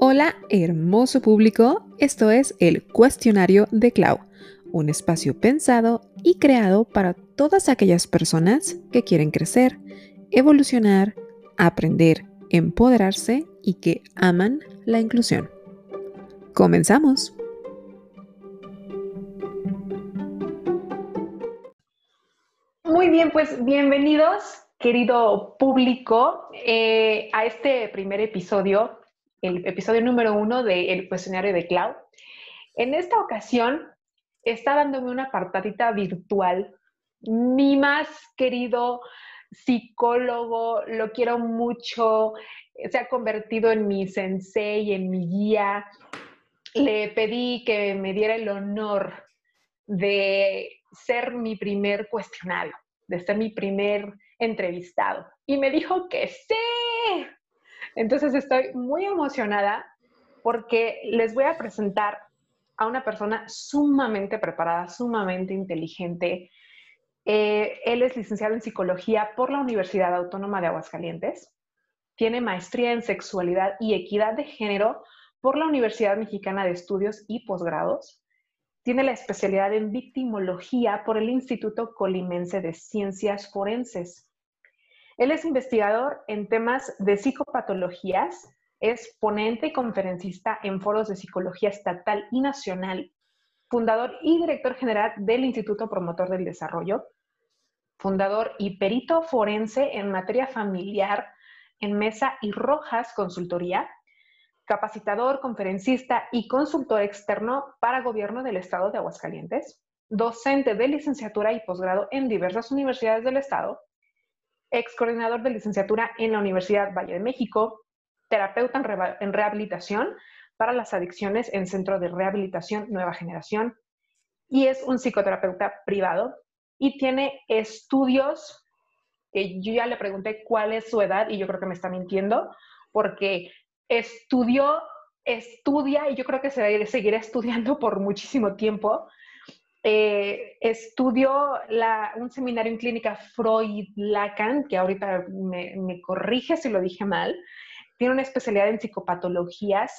Hola, hermoso público. Esto es el Cuestionario de Clau, un espacio pensado y creado para todas aquellas personas que quieren crecer, evolucionar, aprender, empoderarse y que aman la inclusión. Comenzamos. Muy bien, pues bienvenidos, querido público, eh, a este primer episodio, el episodio número uno del cuestionario de Clau. En esta ocasión está dándome una apartadita virtual. Mi más querido psicólogo, lo quiero mucho, se ha convertido en mi sensei, en mi guía. Le pedí que me diera el honor de ser mi primer cuestionario, de ser mi primer entrevistado. Y me dijo que sí. Entonces estoy muy emocionada porque les voy a presentar a una persona sumamente preparada, sumamente inteligente. Eh, él es licenciado en psicología por la Universidad Autónoma de Aguascalientes. Tiene maestría en sexualidad y equidad de género por la Universidad Mexicana de Estudios y Posgrados. Tiene la especialidad en victimología por el Instituto Colimense de Ciencias Forenses. Él es investigador en temas de psicopatologías, es ponente y conferencista en foros de psicología estatal y nacional, fundador y director general del Instituto Promotor del Desarrollo, fundador y perito forense en materia familiar en Mesa y Rojas Consultoría, capacitador, conferencista y consultor externo para gobierno del Estado de Aguascalientes, docente de licenciatura y posgrado en diversas universidades del Estado, ex coordinador de licenciatura en la Universidad Valle de México, terapeuta en, rehabilitación para las adicciones en Centro de Rehabilitación Nueva Generación y es un psicoterapeuta privado y tiene estudios que yo ya le pregunté cuál es su edad y yo creo que me está mintiendo porque estudió, estudia y yo creo que se va a seguir estudiando por muchísimo tiempo eh, estudió un seminario en clínica Freud-Lacan, que ahorita me, me, corrige si lo dije mal. Tiene una especialidad en psicopatologías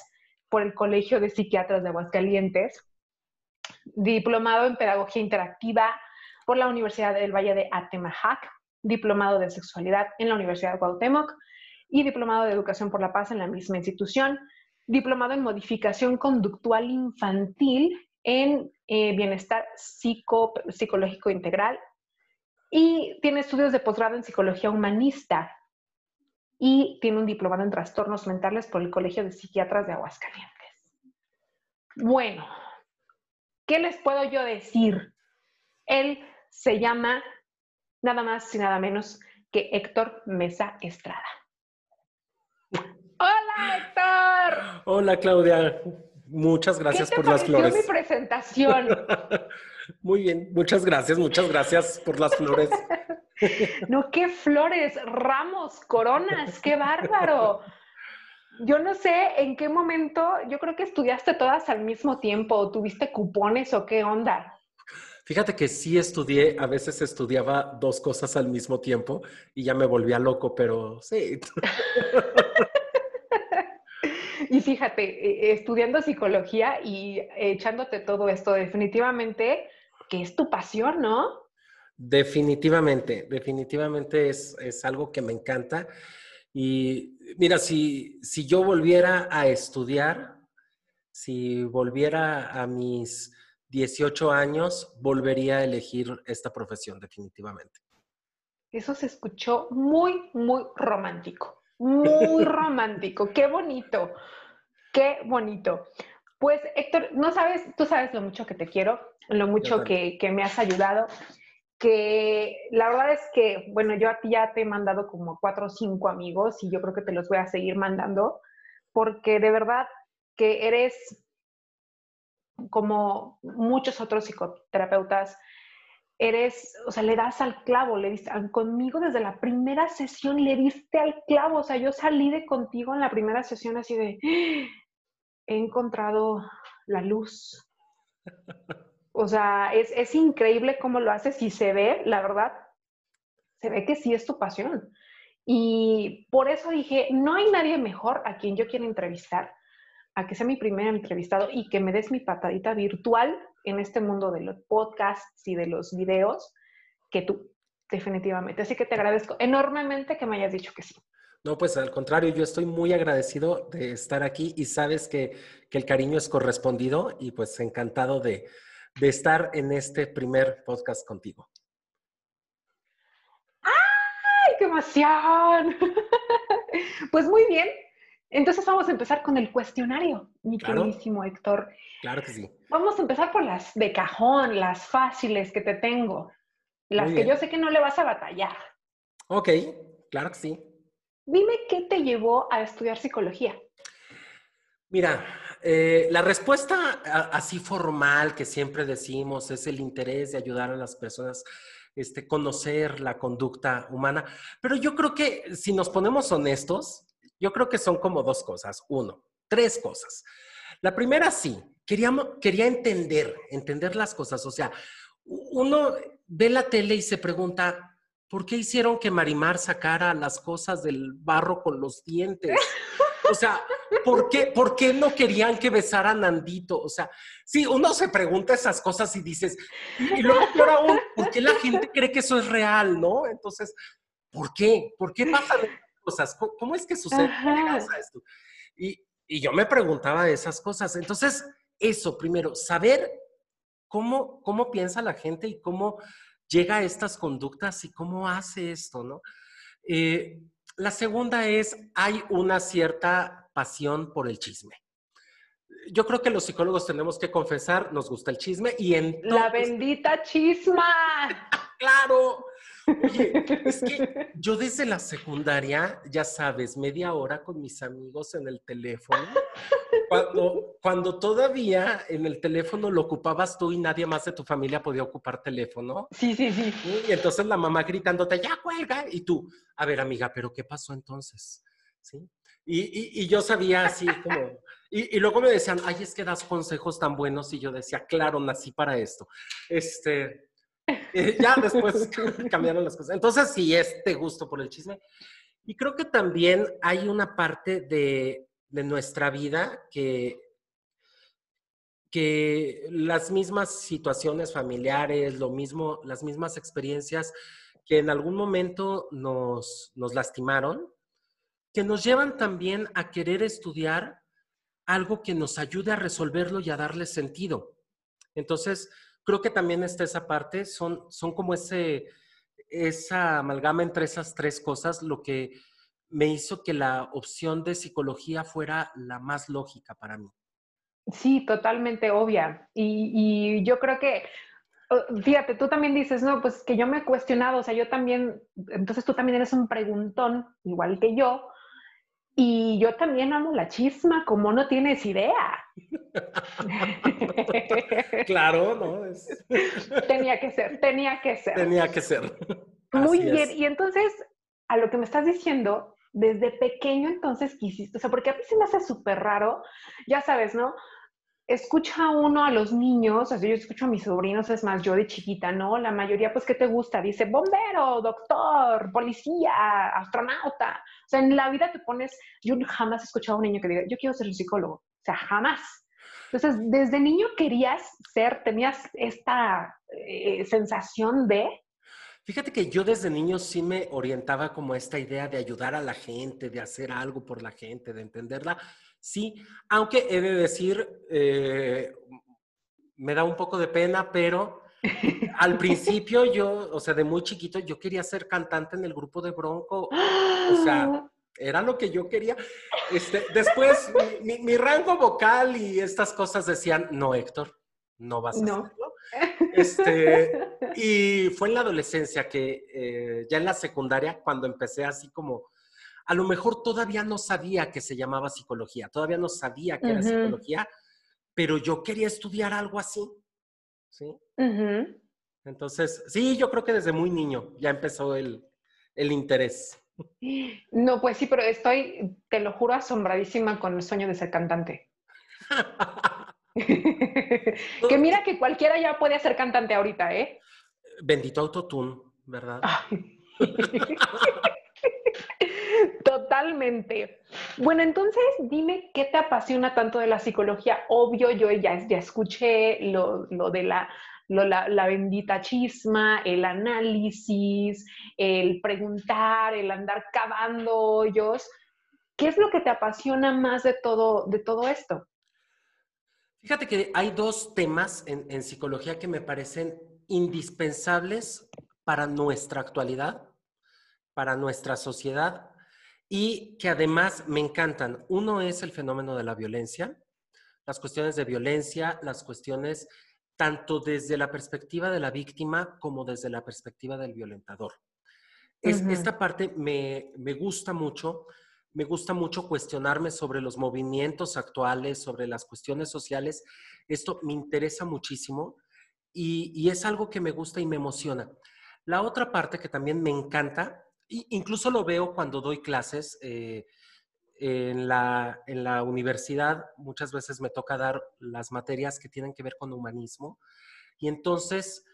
por el Colegio de Psiquiatras de Aguascalientes. Diplomado en Pedagogía Interactiva por la Universidad del Valle de Atemajac. Diplomado de Sexualidad en la Universidad de Cuauhtémoc. Y diplomado de Educación por la Paz en la misma institución. Diplomado en Modificación Conductual Infantil en eh, bienestar psicológico integral y tiene estudios de posgrado en psicología humanista y tiene un diplomado en trastornos mentales por el Colegio de Psiquiatras de Aguascalientes. Bueno, ¿qué les puedo yo decir? Él se llama nada más y nada menos que Héctor Mesa Estrada. Hola, Héctor. Hola, Claudia. Muchas gracias por las flores. mi presentación? Muy bien, muchas gracias, muchas gracias por las flores. no, qué flores, ramos, coronas, qué bárbaro. Yo no sé en qué momento, yo creo que estudiaste todas al mismo tiempo, o tuviste cupones o qué onda. Fíjate que sí estudié, a veces estudiaba dos cosas al mismo tiempo y ya me volvía loco, pero sí. Y fíjate, eh, estudiando psicología y echándote todo esto, definitivamente que es tu pasión, ¿no? Definitivamente, definitivamente es, algo que me encanta. Y mira, si, si yo volviera a estudiar, si volviera a mis 18 años, volvería a elegir esta profesión, definitivamente. Eso se escuchó muy, muy romántico. Muy romántico. Qué bonito. Qué bonito. Pues Héctor, no sabes, tú sabes lo mucho que te quiero, lo mucho que, me has ayudado, que la verdad es que, bueno, yo a ti ya te he mandado como cuatro o cinco amigos y yo creo que te los voy a seguir mandando, porque de verdad que eres como muchos otros psicoterapeutas, eres, o sea, le das al clavo, le diste, conmigo desde la primera sesión le diste al clavo, o sea, yo salí de contigo en la primera sesión así de, he encontrado la luz. O sea, es, increíble cómo lo haces y se ve, la verdad, se ve que sí es tu pasión. Y por eso dije, no hay nadie mejor a quien yo quiera entrevistar, a que sea mi primer entrevistado y que me des mi patadita virtual en este mundo de los podcasts y de los videos que tú, definitivamente. Así que te agradezco enormemente que me hayas dicho que sí. No, pues al contrario, yo estoy muy agradecido de estar aquí y sabes que, el cariño es correspondido y pues encantado de, de estar en este primer podcast contigo. ¡Ay, qué emoción! pues muy bien, entonces vamos a empezar con el cuestionario, mi queridísimo Héctor. Claro que sí. Vamos a empezar por las de cajón, las fáciles que te tengo, las que yo sé que no le vas a batallar. Ok, claro que sí. Dime qué te llevó a estudiar psicología. Mira, eh, la respuesta así formal que siempre decimos es el interés de ayudar a las personas este, conocer la conducta humana. Pero yo creo que si nos ponemos honestos, yo creo que son como dos cosas. Uno, tres cosas. La primera sí, queríamos, quería entender, entender las cosas. O sea, uno ve la tele y se pregunta, ¿por qué hicieron que Marimar sacara las cosas del barro con los dientes? O sea, ¿por qué, ¿por qué no querían que besara Nandito? O sea, sí, uno se pregunta esas cosas y dices, y luego peor aún, ¿por qué la gente cree que eso es real, no? Entonces, ¿por qué? ¿Por qué pasa cosas? ¿Cómo, es que sucede? Esto? Y, y yo me preguntaba esas cosas. Entonces, eso, primero, saber cómo, cómo piensa la gente y cómo llega a estas conductas y cómo hace esto, ¿no? Eh, la segunda es, hay una cierta pasión por el chisme. Yo creo que los psicólogos tenemos que confesar, nos gusta el chisme y en... La bendita chisma. claro, Oye, es que yo desde la secundaria, ya sabes, media hora con mis amigos en el teléfono, cuando, cuando todavía en el teléfono lo ocupabas tú y nadie más de tu familia podía ocupar teléfono. Sí, sí, sí. Y entonces la mamá gritándote, ya cuelga, y tú, a ver amiga, pero ¿qué pasó entonces? ¿Sí? Y, y, yo sabía así como... Y, y, luego me decían, ay, es que das consejos tan buenos. Y yo decía, claro, nací para esto. Este, ya después cambiaron las cosas. Entonces, sí, este gusto por el chisme. Y creo que también hay una parte de, de nuestra vida que, que las mismas situaciones familiares, lo mismo, las mismas experiencias que en algún momento nos, nos lastimaron, que nos llevan también a querer estudiar algo que nos ayude a resolverlo y a darle sentido. Entonces, creo que también está esa parte, son, son como ese, esa amalgama entre esas tres cosas lo que me hizo que la opción de psicología fuera la más lógica para mí. Sí, totalmente obvia. Y, y yo creo que, fíjate, tú también dices, no, pues que yo me he cuestionado, o sea, yo también, entonces tú también eres un preguntón, igual que yo, y yo también amo la chisma, como no tienes idea. claro, ¿no? Tenía que ser, tenía que ser. Tenía que ser. Muy bien, y entonces, a lo que me estás diciendo, desde pequeño entonces quisiste, o sea, porque a mí se me hace súper raro, ya sabes, ¿no? escucha uno a los niños, o sea, yo escucho a mis sobrinos, es más, yo de chiquita, ¿no? La mayoría, pues, ¿qué te gusta? Dice bombero, doctor, policía, astronauta. O sea, en la vida te pones, yo jamás he escuchado a un niño que diga, yo quiero ser un psicólogo. O sea, jamás. Entonces, desde niño querías ser, tenías esta eh, sensación de... Fíjate que yo desde niño sí me orientaba como esta idea de ayudar a la gente, de hacer algo por la gente, de entenderla Sí, aunque he de decir, eh, me da un poco de pena, pero al principio yo, o sea, de muy chiquito, yo quería ser cantante en el grupo de Bronco. O sea, era lo que yo quería. Este, después, mi, rango vocal y estas cosas decían, no, Héctor, no vas a hacerlo. Este, y fue en la adolescencia que, eh, ya en la secundaria, cuando empecé así como a lo mejor todavía no sabía que se llamaba psicología, todavía no sabía que era psicología, pero yo quería estudiar algo así. ¿Sí? Entonces, sí, yo creo que desde muy niño ya empezó el, interés. No, pues sí, pero estoy, te lo juro, asombradísima con el sueño de ser cantante. que mira que cualquiera ya puede ser cantante ahorita, ¿eh? Bendito autotune, ¿verdad? Totalmente. Bueno, entonces dime qué te apasiona tanto de la psicología. Obvio, yo ya, ya escuché lo, de la, la, bendita chisma, el análisis, el preguntar, el andar cavando hoyos. ¿Qué es lo que te apasiona más de todo, de todo esto? Fíjate que hay dos temas en, en psicología que me parecen indispensables para nuestra actualidad, para nuestra sociedad y que además me encantan. Uno es el fenómeno de la violencia, las cuestiones de violencia, las cuestiones tanto desde la perspectiva de la víctima como desde la perspectiva del violentador. Esta parte me, me gusta mucho, me gusta mucho cuestionarme sobre los movimientos actuales, sobre las cuestiones sociales. Esto me interesa muchísimo y, y es algo que me gusta y me emociona. La otra parte que también me encanta incluso lo veo cuando doy clases eh, en, la, en la universidad. Muchas veces me toca dar las materias que tienen que ver con humanismo. Y entonces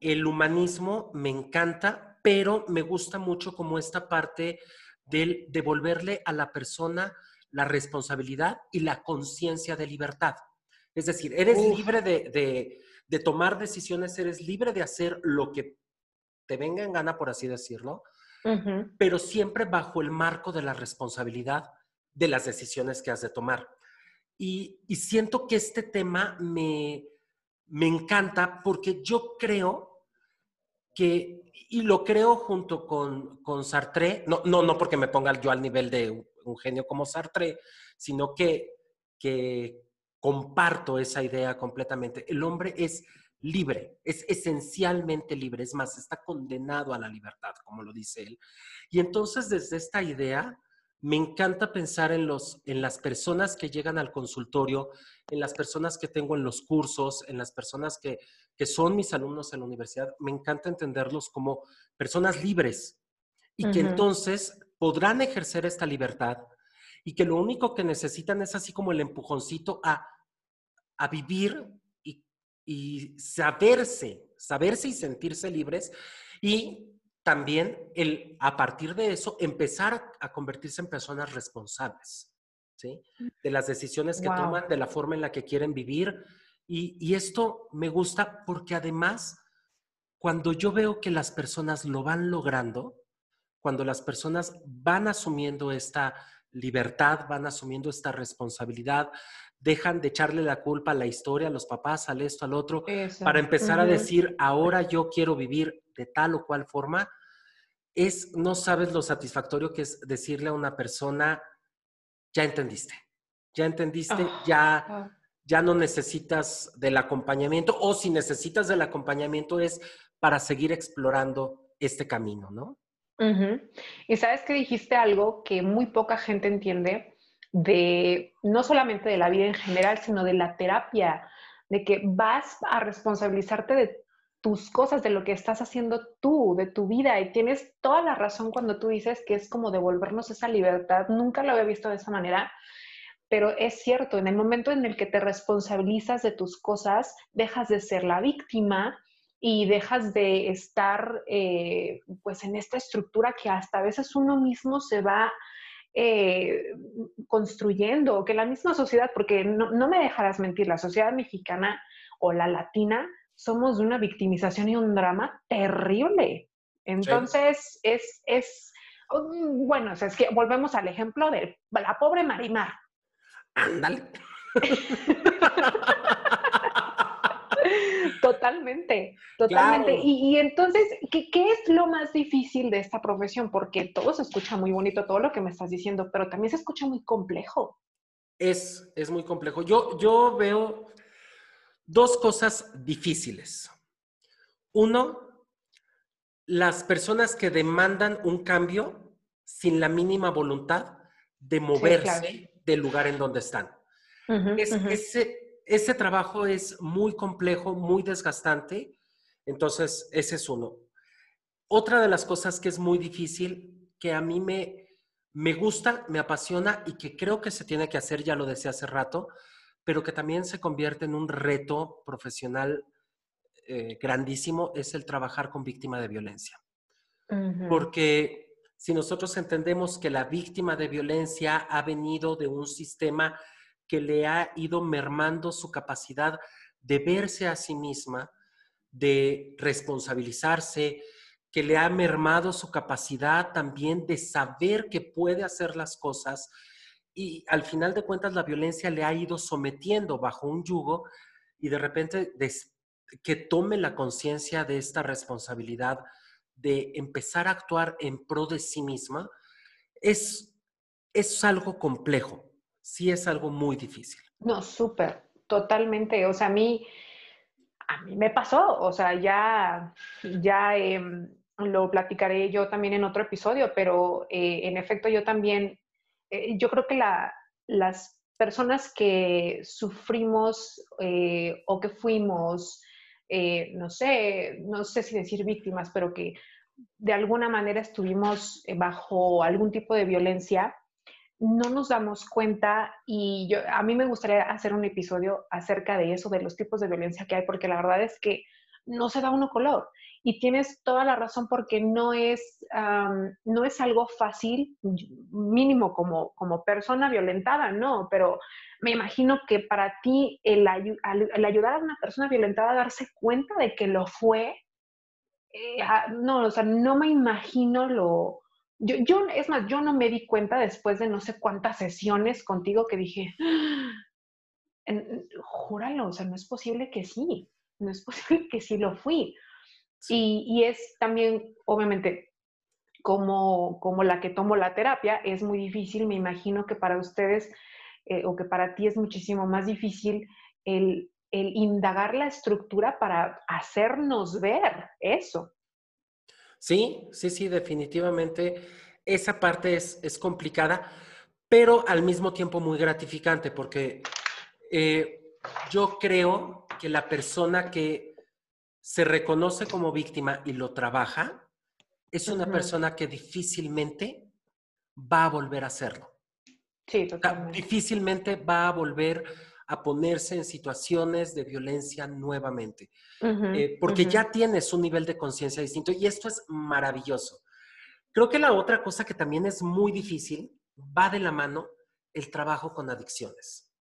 el humanismo me encanta, pero me gusta mucho como esta parte del devolverle a la persona la responsabilidad y la conciencia de libertad. Es decir, eres libre de, de, de, tomar decisiones, eres libre de hacer lo que te venga en gana, por así decirlo, pero siempre bajo el marco de la responsabilidad de las decisiones que has de tomar. Y, siento que este tema me, me encanta porque yo creo que, y lo creo junto con, con Sartre, no, no, no porque me ponga yo al nivel de un, genio como Sartre, sino que, que comparto esa idea completamente. El hombre es libre, es esencialmente libre, es más, está condenado a la libertad, como lo dice él. Y entonces desde esta idea, me encanta pensar en, los, en las personas que llegan al consultorio, en las personas que tengo en los cursos, en las personas que, que son mis alumnos en la universidad. Me encanta entenderlos como personas libres y que entonces podrán ejercer esta libertad y que lo único que necesitan es así como el empujoncito a, a vivir y saberse, saberse y sentirse libres y también el, a partir de eso, empezar a convertirse en personas responsables, ¿sí? Mm. De las decisiones que toman, de la forma en la que quieren vivir. Y, y esto me gusta porque además, cuando yo veo que las personas lo van logrando, cuando las personas van asumiendo esta libertad, van asumiendo esta responsabilidad, dejan de echarle la culpa a la historia, a los papás, al esto, al otro, para empezar a decir, ahora yo quiero vivir de tal o cual forma, es, no sabes lo satisfactorio que es decirle a una persona, ya entendiste, ya entendiste, ah, ya, ah. ya no necesitas del acompañamiento, o si necesitas del acompañamiento es para seguir explorando este camino, ¿no? Y sabes que dijiste algo que muy poca gente entiende, de no solamente de la vida en general, sino de la terapia, de que vas a responsabilizarte de tus cosas, de lo que estás haciendo tú, de tu vida. Y tienes toda la razón cuando tú dices que es como devolvernos esa libertad. Nunca lo había visto de esa manera, pero es cierto, en el momento en el que te responsabilizas de tus cosas, dejas de ser la víctima y dejas de estar eh, pues en esta estructura que hasta a veces uno mismo se va eh, construyendo, que la misma sociedad, porque no, me dejarás mentir, la sociedad mexicana o la latina somos de una victimización y un drama terrible. Entonces, es, es, mm, bueno, es que volvemos al ejemplo de la pobre Marimar. Ándale. Totalmente, totalmente. Y, entonces, ¿qué, es lo más difícil de esta profesión? Porque todo se escucha muy bonito, todo lo que me estás diciendo, pero también se escucha muy complejo. Es, es muy complejo. Yo, yo veo dos cosas difíciles. Uno, las personas que demandan un cambio sin la mínima voluntad de moverse del lugar en donde están. es, ese, ese trabajo es muy complejo, muy desgastante. Entonces, ese es uno. Otra de las cosas que es muy difícil, que a mí me, me gusta, me apasiona y que creo que se tiene que hacer, ya lo decía hace rato, pero que también se convierte en un reto profesional eh, grandísimo, es el trabajar con víctima de violencia. Porque si nosotros entendemos que la víctima de violencia ha venido de un sistema que le ha ido mermando su capacidad de verse a sí misma, de responsabilizarse, que le ha mermado su capacidad también de saber que puede hacer las cosas y al final de cuentas la violencia le ha ido sometiendo bajo un yugo y de repente que tome la conciencia de esta responsabilidad de empezar a actuar en pro de sí misma, es, es algo complejo, sí es algo muy difícil. No, súper, totalmente. O sea, a mí, a mí me pasó, o sea, ya, ya em, lo platicaré yo también en otro episodio, pero eh, en efecto yo también, eh, yo creo que la, las personas que sufrimos eh, o que fuimos, no sé, no sé si decir víctimas, pero que de alguna manera estuvimos bajo algún tipo de violencia, no nos damos cuenta y yo, a mí me gustaría hacer un episodio acerca de eso, de los tipos de violencia que hay, porque la verdad es que no se da uno color. Y tienes toda la razón porque no es, no es algo fácil, mínimo como, como persona violentada, no, pero me imagino que para ti el, ayudar a una persona violentada a darse cuenta de que lo fue, eh, no, o sea, no me imagino lo, yo, yo, es más, yo no me di cuenta después de no sé cuántas sesiones contigo que dije, júralo, o sea, no es posible que sí, no es posible que sí lo fui. Y, y, es también, obviamente, como, como la que tomo la terapia, es muy difícil, me imagino que para ustedes eh, o que para ti es muchísimo más difícil el, el indagar la estructura para hacernos ver eso. Sí, sí, sí, definitivamente esa parte es, complicada, pero al mismo tiempo muy gratificante porque eh, yo creo que la persona que se reconoce como víctima y lo trabaja es una persona que difícilmente va a volver a hacerlo. Sí, totalmente. difícilmente va a volver a ponerse en situaciones de violencia nuevamente, eh, porque ya tienes un nivel de conciencia distinto y esto es maravilloso. Creo que la otra cosa que también es muy difícil va de la mano el trabajo con adicciones.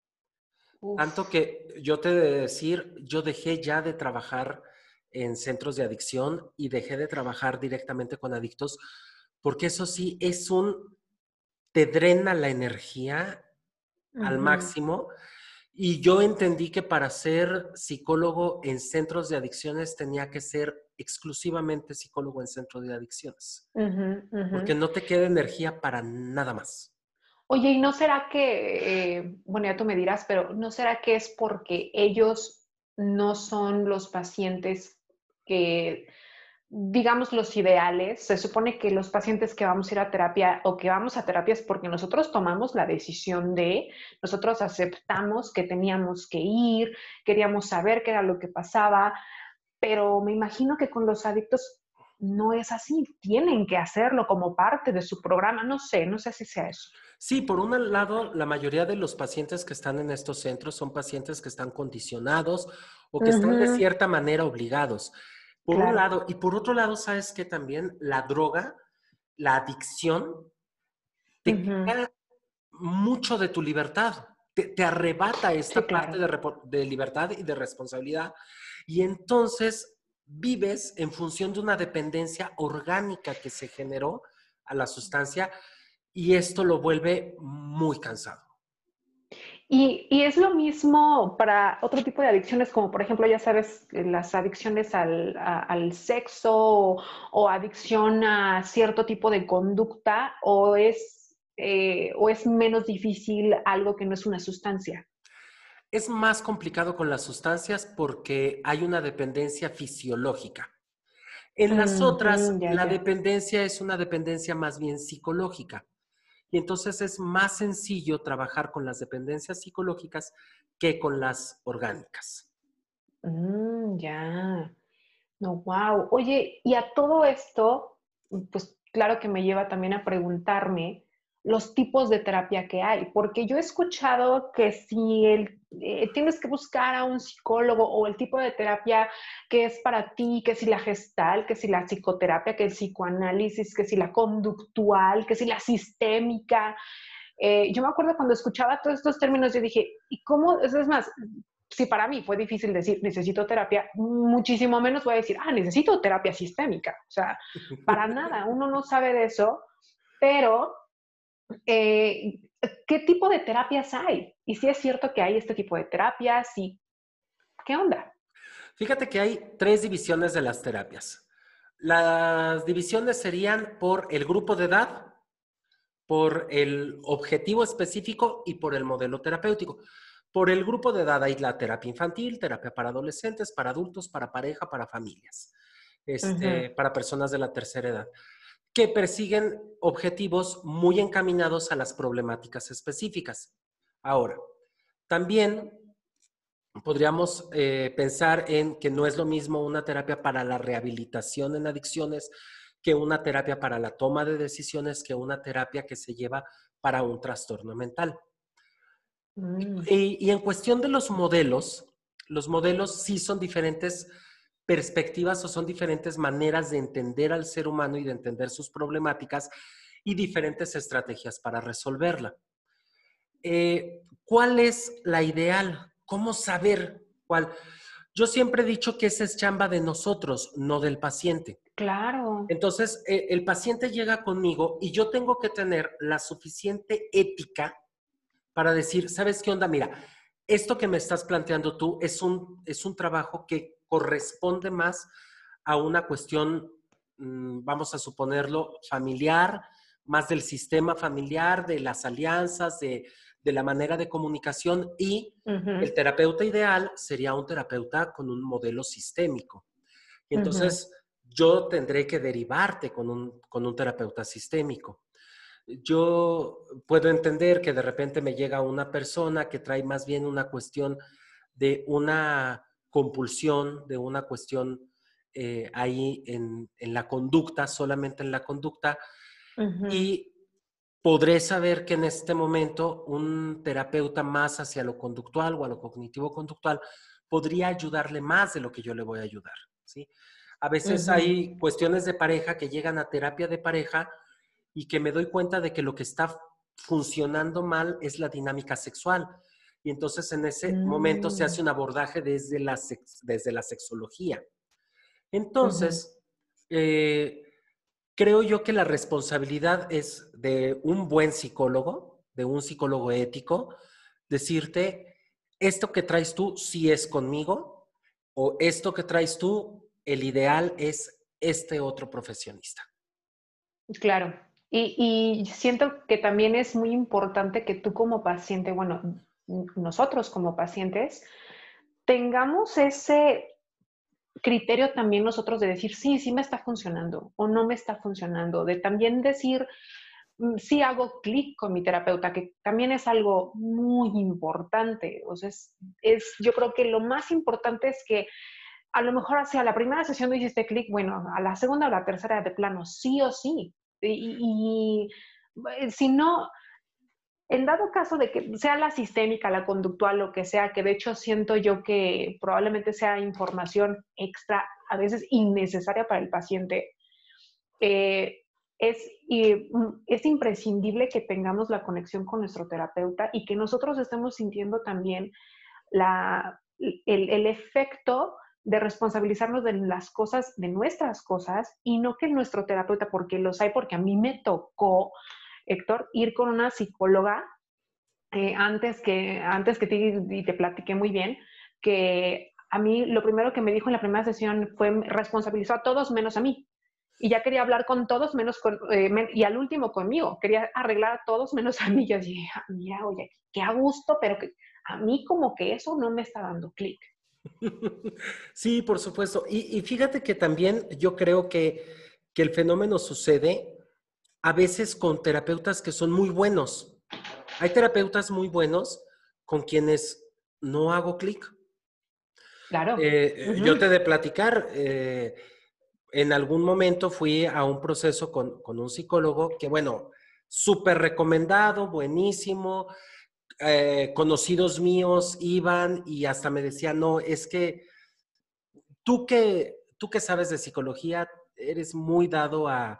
Tanto que yo te de decir, yo dejé ya de trabajar en centros de adicción y dejé de trabajar directamente con adictos, porque eso sí es un, te drena la energía al máximo y yo entendí que para ser psicólogo en centros de adicciones tenía que ser exclusivamente psicólogo en centros de adicciones. Porque no te queda energía para nada más. Oye, ¿y no será que, eh, bueno, ya tú me dirás, pero ¿no será que es porque ellos no son los pacientes que digamos, los ideales, se supone que los pacientes que vamos a ir a terapia o que vamos a terapia es porque nosotros tomamos la decisión de, nosotros aceptamos que teníamos que ir, queríamos saber qué era lo que pasaba, pero me imagino que con los adictos no es así, tienen que hacerlo como parte de su programa, no sé, no sé si sea eso. Sí, por un lado, la mayoría de los pacientes que están en estos centros son pacientes que están condicionados o que están de cierta manera obligados. Por un lado, y por otro lado, sabes que también la droga, la adicción, te quita mucho de tu libertad, te, arrebata esta parte de, de libertad y de responsabilidad, y entonces vives en función de una dependencia orgánica que se generó a la sustancia y esto lo vuelve muy cansado. Y, es lo mismo para otro tipo de adicciones, como por ejemplo, ya sabes, las adicciones al, sexo o, adicción a cierto tipo de conducta, o es, eh, o es menos difícil algo que no es una sustancia. Es más complicado con las sustancias porque hay una dependencia fisiológica. En las otras, la dependencia es una dependencia más bien psicológica. Y entonces es más sencillo trabajar con las dependencias psicológicas que con las orgánicas. Mm, ya. No, wow. Oye, y a todo esto, pues claro que me lleva también a preguntarme, los tipos de terapia que hay, porque yo he escuchado que si el, eh, tienes que buscar a un psicólogo o el tipo de terapia que es para ti, que si la gestal, que si la psicoterapia, que el psicoanálisis, que si la conductual, que si la sistémica. Eh, yo me acuerdo cuando escuchaba todos estos términos, yo dije, ¿y cómo? Es más, si para mí fue difícil decir necesito terapia, muchísimo menos voy a decir, ah, necesito terapia sistémica. O sea, para nada, uno no sabe de eso, pero eh, ¿qué tipo de terapias hay? Y si es cierto que hay este tipo de terapias y qué onda. Fíjate que hay tres divisiones de las terapias. Las divisiones serían por el grupo de edad, por el objetivo específico y por el modelo terapéutico. Por el grupo de edad hay la terapia infantil, terapia para adolescentes, para adultos, para pareja, para familias, este, para personas de la tercera edad que persiguen objetivos muy encaminados a las problemáticas específicas. Ahora, también podríamos eh, pensar en que no es lo mismo una terapia para la rehabilitación en adicciones que una terapia para la toma de decisiones, que una terapia que se lleva para un trastorno mental. Mm. Y, y en cuestión de los modelos, los modelos sí son diferentes perspectivas o son diferentes maneras de entender al ser humano y de entender sus problemáticas y diferentes estrategias para resolverla. Eh, ¿Cuál es la ideal? ¿Cómo saber cuál? Yo siempre he dicho que esa es chamba de nosotros, no del paciente. Claro. Entonces, eh, el paciente llega conmigo y yo tengo que tener la suficiente ética para decir, ¿sabes qué onda? Mira, esto que me estás planteando tú es un, es un trabajo que corresponde más a una cuestión, mm, vamos a suponerlo, familiar, más del sistema familiar, de las alianzas, de, la manera de comunicación y el terapeuta ideal sería un terapeuta con un modelo sistémico. Y entonces yo tendré que derivarte con un, con un terapeuta sistémico. Yo puedo entender que de repente me llega una persona que trae más bien una cuestión de una compulsión, de una cuestión eh, ahí en, la conducta, solamente en la conducta. Y podré saber que en este momento un terapeuta más hacia lo conductual o a lo cognitivo-conductual podría ayudarle más de lo que yo le voy a ayudar. ¿sí? A veces hay cuestiones de pareja que llegan a terapia de pareja y que me doy cuenta de que lo que está funcionando mal es la dinámica sexual y entonces en ese momento se hace mm. un abordaje desde la, desde la sexología. Entonces, eh, creo yo que la responsabilidad es de un buen psicólogo, de un psicólogo ético, decirte, esto que traes tú sí es conmigo, o esto que traes tú, el ideal es este otro profesionista. Claro. Y, y siento que también es muy importante que tú como paciente, bueno, nosotros como pacientes tengamos ese criterio también nosotros de decir, sí, sí me está funcionando o no me está funcionando, de también decir, mm, sí hago clic con mi terapeuta, que también es algo muy importante. O es, yo creo que lo más importante es que a lo mejor hacia la primera sesión no hiciste clic, bueno, a la segunda o la tercera de plano, sí o sí. y eh, si no, en dado caso de que sea la sistémica, la conductual, lo que sea, que de hecho siento yo que probablemente sea información extra, a veces innecesaria para el paciente, eh, es, mm, es imprescindible que tengamos la conexión con nuestro terapeuta y que nosotros estemos sintiendo también la, el, el efecto de responsabilizarnos de las cosas, de nuestras cosas, y no que nuestro terapeuta, porque los hay, porque a mí me tocó Héctor, ir con una psicóloga eh, antes, que, antes que te, y te platiqué muy bien, que a mí lo primero que me dijo en la primera sesión fue responsabilizó a todos menos a mí. Y ya quería hablar con todos menos con, eh, y al último conmigo. Quería arreglar a todos menos a mí. Yo dije, ah, mira, oye, qué a gusto, pero que a mí como que eso no me está dando clic. Sí, por supuesto. Y, y, fíjate que también yo creo que, que el fenómeno sucede a veces con terapeutas que son muy buenos. Hay terapeutas muy buenos con quienes no hago clic. Claro. Eh, yo te de platicar, eh, en algún momento fui a un proceso con, un psicólogo que, bueno, súper recomendado, buenísimo. Eh, conocidos míos iban y hasta me decían, no, es que tú que, tú que sabes de psicología, eres muy dado a,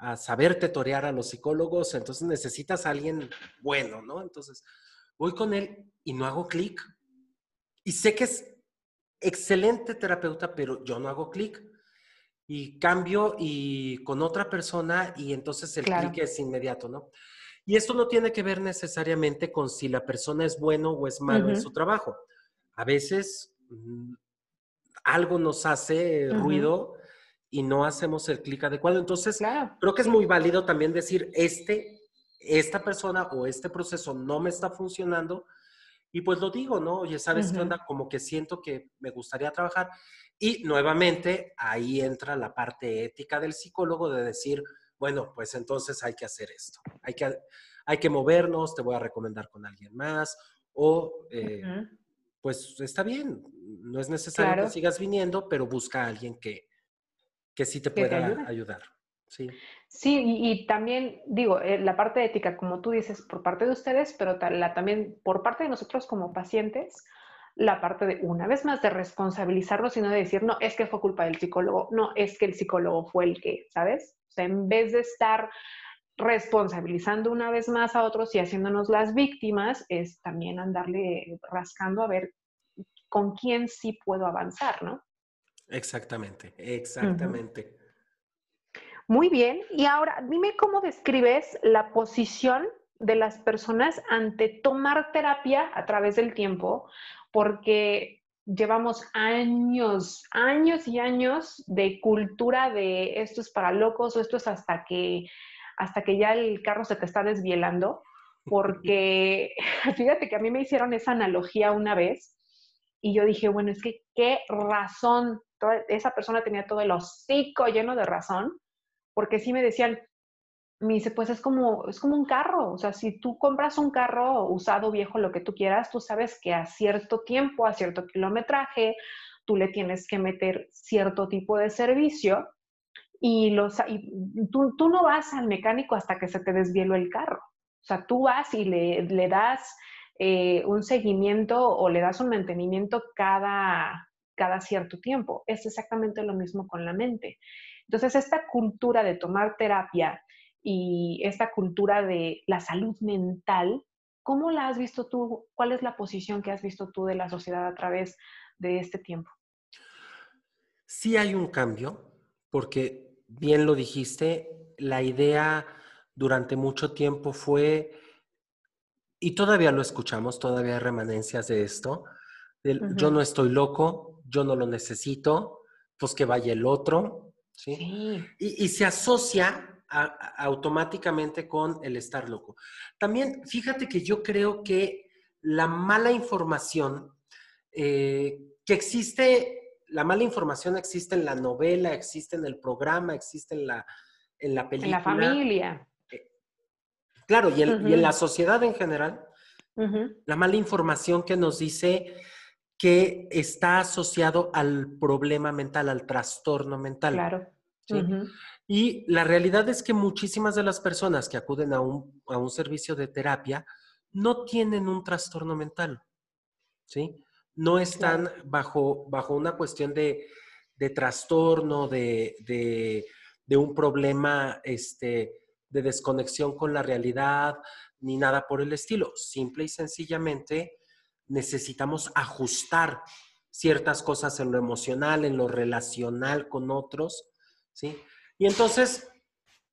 a saberte torear a los psicólogos, entonces necesitas a alguien bueno, ¿no? Entonces voy con él y no hago clic. Y sé que es excelente terapeuta, pero yo no hago clic. Y cambio y con otra persona y entonces el clic es inmediato, ¿no? Y esto no tiene que ver necesariamente con si la persona es bueno o es malo en su trabajo. A veces mm, algo nos hace ruido y no hacemos el clic adecuado. Entonces, creo que es muy válido también decir, este, esta persona o este proceso no me está funcionando. Y pues lo digo, ¿no? Oye, ¿sabes qué onda? Como que siento que me gustaría trabajar. Y nuevamente ahí entra la parte ética del psicólogo de decir, bueno, pues entonces hay que hacer esto. Hay que, hay que movernos, te voy a recomendar con alguien más. O, eh, pues está bien, no es necesario que sigas viniendo, pero busca a alguien que, que sí te pueda ayudar. Sí. Sí, y, también digo, eh, la parte ética, como tú dices, por parte de ustedes, pero también por parte de nosotros como pacientes, la parte de, una vez más, de responsabilizarnos y no de decir, no, es que fue culpa del psicólogo, no, es que el psicólogo fue el que, ¿sabes? O sea, en vez de estar responsabilizando una vez más a otros y haciéndonos las víctimas, es también andarle rascando a ver con quién sí puedo avanzar, ¿no? Exactamente, exactamente. Muy bien, y ahora dime cómo describes la posición de las personas ante tomar terapia a través del tiempo, porque llevamos años, años y años de cultura de esto es para locos o esto es hasta que, hasta que ya el carro se te está desvielando, porque fíjate que a mí me hicieron esa analogía una vez y yo dije, bueno, es que qué razón esa persona tenía todo el hocico lleno de razón, porque sí me decían, me dice, pues es como, es como un carro, o sea, si tú compras un carro usado, viejo, lo que tú quieras, tú sabes que a cierto tiempo, a cierto kilometraje, tú le tienes que meter cierto tipo de servicio y, los, tú, tú, no vas al mecánico hasta que se te desvieló el carro. O sea, tú vas y le, le das eh, un seguimiento o le das un mantenimiento cada, cada cierto tiempo. Es exactamente lo mismo con la mente. Entonces, esta cultura de tomar terapia y esta cultura de la salud mental, ¿cómo la has visto tú? ¿Cuál es la posición que has visto tú de la sociedad a través de este tiempo? Sí hay un cambio, porque bien lo dijiste, la idea durante mucho tiempo fue, y todavía lo escuchamos, todavía hay remanencias de esto, yo no estoy loco, yo no lo necesito, pues que vaya el otro, ¿sí? Y, se asocia automáticamente con el estar loco. También, fíjate que yo creo que la mala información eh, que existe, la mala información existe en la novela, existe en el programa, existe en la, en la película. En la familia. Claro, y en, la sociedad en general, la mala información que nos dice que está asociado al problema mental, al trastorno mental. Claro. Y la realidad es que muchísimas de las personas que acuden a un, a un servicio de terapia no tienen un trastorno mental, ¿sí? No están bajo, bajo una cuestión de, de trastorno, de, de, de, un problema este, de desconexión con la realidad, ni nada por el estilo. Simple y sencillamente necesitamos ajustar ciertas cosas en lo emocional, en lo relacional con otros, ¿sí? Y entonces,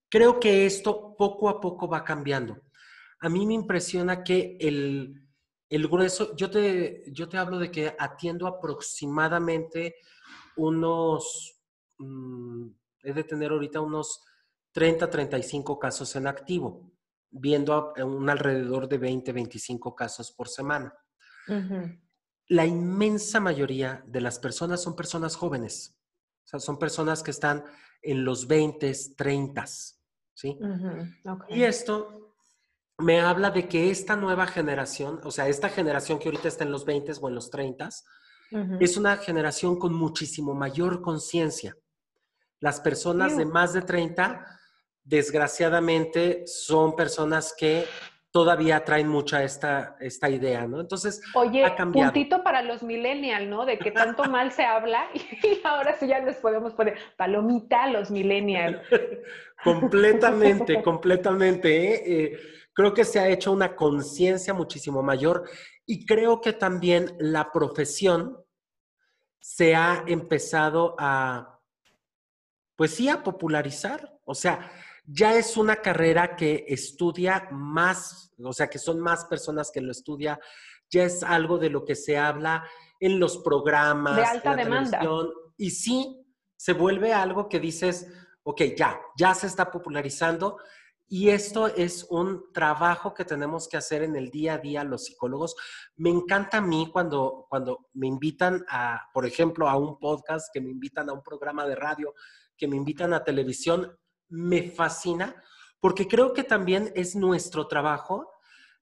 creo que esto poco a poco va cambiando. A mí me impresiona que el, grueso, yo te, yo te hablo de que atiendo aproximadamente unos, mm, he de tener ahorita unos 30, 35 casos en activo, viendo un alrededor de 20, 25 casos por semana. La inmensa mayoría de las personas son personas jóvenes. O sea, son personas que están en los 20, 30, ¿sí? Y esto me habla de que esta nueva generación, o sea, esta generación que ahorita está en los 20 o en los 30, es una generación con muchísimo mayor conciencia. Las personas de más de 30 desgraciadamente son personas que todavía traen mucha esta, esta idea, ¿no? Entonces, Oye, ha cambiado. puntito para los millennials, ¿no? De que tanto mal se habla y ahora sí ya les podemos poner palomita a los millennials. completamente, completamente. ¿eh? Eh, creo que se ha hecho una conciencia muchísimo mayor y creo que también la profesión se ha empezado a, pues sí, a popularizar. O sea, ya es una carrera que estudia más, o sea, que son más personas que lo estudia, ya es algo de lo que se habla en los programas, de alta demanda. Y sí, se vuelve algo que dices, ok, ya, ya se está popularizando. Y esto es un trabajo que tenemos que hacer en el día a día los psicólogos. Me encanta a mí cuando, cuando me invitan a, por ejemplo, a un podcast, que me invitan a un programa de radio, que me invitan a televisión me fascina porque creo que también es nuestro trabajo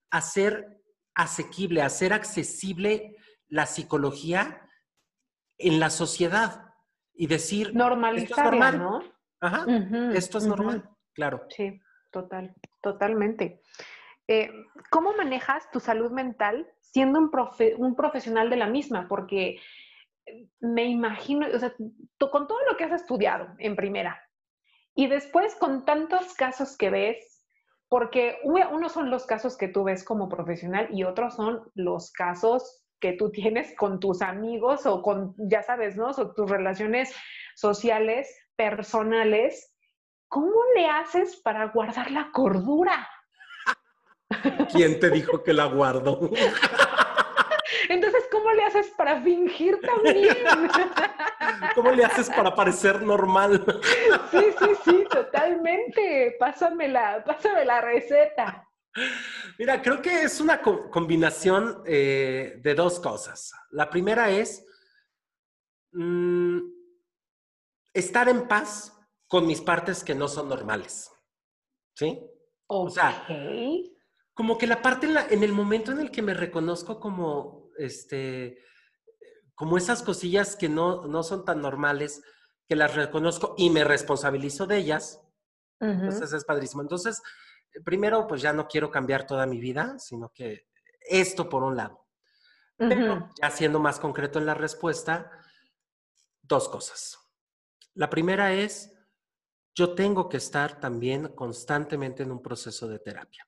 hacer asequible, hacer accesible la psicología en la sociedad y decir... Normalizarla, ¿no? Ajá, esto es normal, claro. Sí, total, totalmente. Eh, ¿Cómo manejas tu salud mental siendo un, un profesional de la misma? Porque me imagino, o sea, con todo lo que has estudiado en primera, y después con tantos casos que ves, porque uno son los casos que tú ves como profesional y otros son los casos que tú tienes con tus amigos o con, ya sabes, ¿no? O tus relaciones sociales, personales. ¿Cómo le haces para guardar la cordura? ¿Quién te dijo que la guardo? Entonces, ¿cómo le haces para fingir también? ¿Cómo le haces para parecer normal? Sí, sí, sí, totalmente. Pásame la, pásame la receta. Mira, creo que es una combinación eh, de dos cosas. La primera es mm, estar en paz con mis partes que no son normales. ¿Sí? O sea, como que la parte en, en, el momento en el que me reconozco como este, como esas cosillas que no, no son tan normales, que las reconozco y me responsabilizo de ellas. Entonces es padrísimo. Entonces, primero, pues ya no quiero cambiar toda mi vida, sino que esto por un lado. Pero ya siendo más concreto en la respuesta, dos cosas. La primera es, yo tengo que estar también constantemente en un proceso de terapia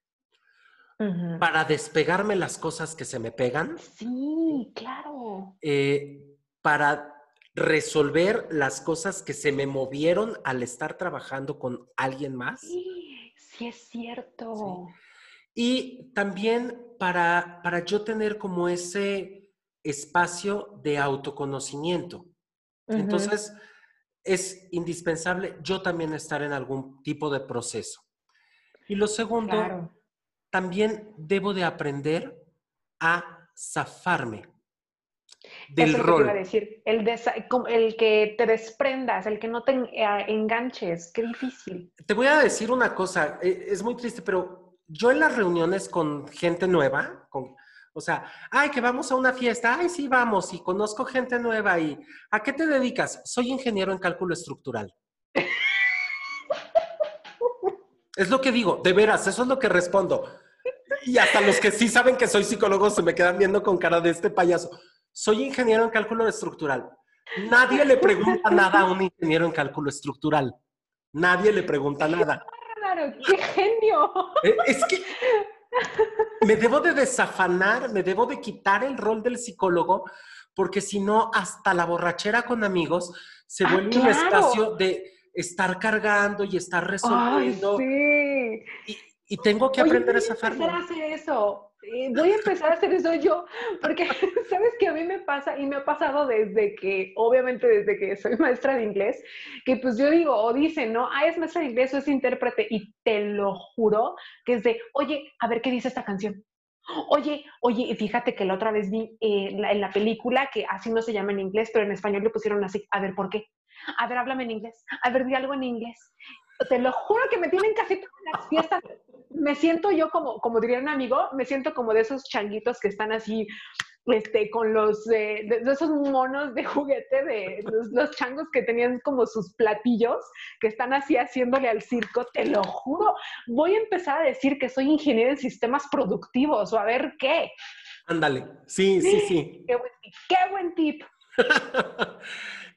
para despegarme las cosas que se me pegan. Sí, claro. Eh, para resolver las cosas que se me movieron al estar trabajando con alguien más. Sí, sí es cierto. Y también para, para yo tener como ese espacio de autoconocimiento. Entonces, es indispensable yo también estar en algún tipo de proceso. Y lo segundo también debo de aprender a zafarme del rol. iba a decir, el, el, que te desprendas, el que no te eh, enganches, qué difícil. Te voy a decir una cosa, e, es muy triste, pero yo en las reuniones con gente nueva, con, o sea, ay, que vamos a una fiesta, ay, sí, vamos, y conozco gente nueva, y ¿a qué te dedicas? Soy ingeniero en cálculo estructural. es lo que digo, de veras, eso es lo que respondo. Y hasta los que sí saben que soy psicólogo se me quedan viendo con cara de este payaso. Soy ingeniero en cálculo estructural. Nadie le pregunta nada a un ingeniero en cálculo estructural. Nadie le pregunta nada. ¡Qué genio! Eh, es que me debo de desafanar, me debo de quitar el rol del psicólogo, porque si no, hasta la borrachera con amigos se ah, vuelve un espacio de estar cargando y estar resolviendo. sí. Y tengo que aprender a zafarme. Voy a empezar a hacer eso. Eh, voy a empezar a hacer eso yo, porque sabes que a mí me pasa y me ha pasado desde que, obviamente desde que soy maestra de inglés, que pues yo digo o dicen, ¿no? Ah, es maestra de inglés o es intérprete y te lo juro que es de, oye, a ver qué dice esta canción. Oye, oye, fíjate que la otra vez vi eh, en la película que así no se llama en inglés, pero en español le pusieron así. A ver, ¿por qué? A ver, háblame en inglés. A ver, di algo en inglés. Te lo juro que me tienen casi todas las fiestas me siento yo como, como diría un amigo, me siento como de esos changuitos que están así este, con los, eh, de, esos monos de juguete, de los, changos que tenían como sus platillos, que están así haciéndole al circo, te lo juro, voy a empezar a decir que soy ingeniero en sistemas productivos o a ver qué. Ándale, sí, sí, sí. Qué buen tip. Qué buen tip.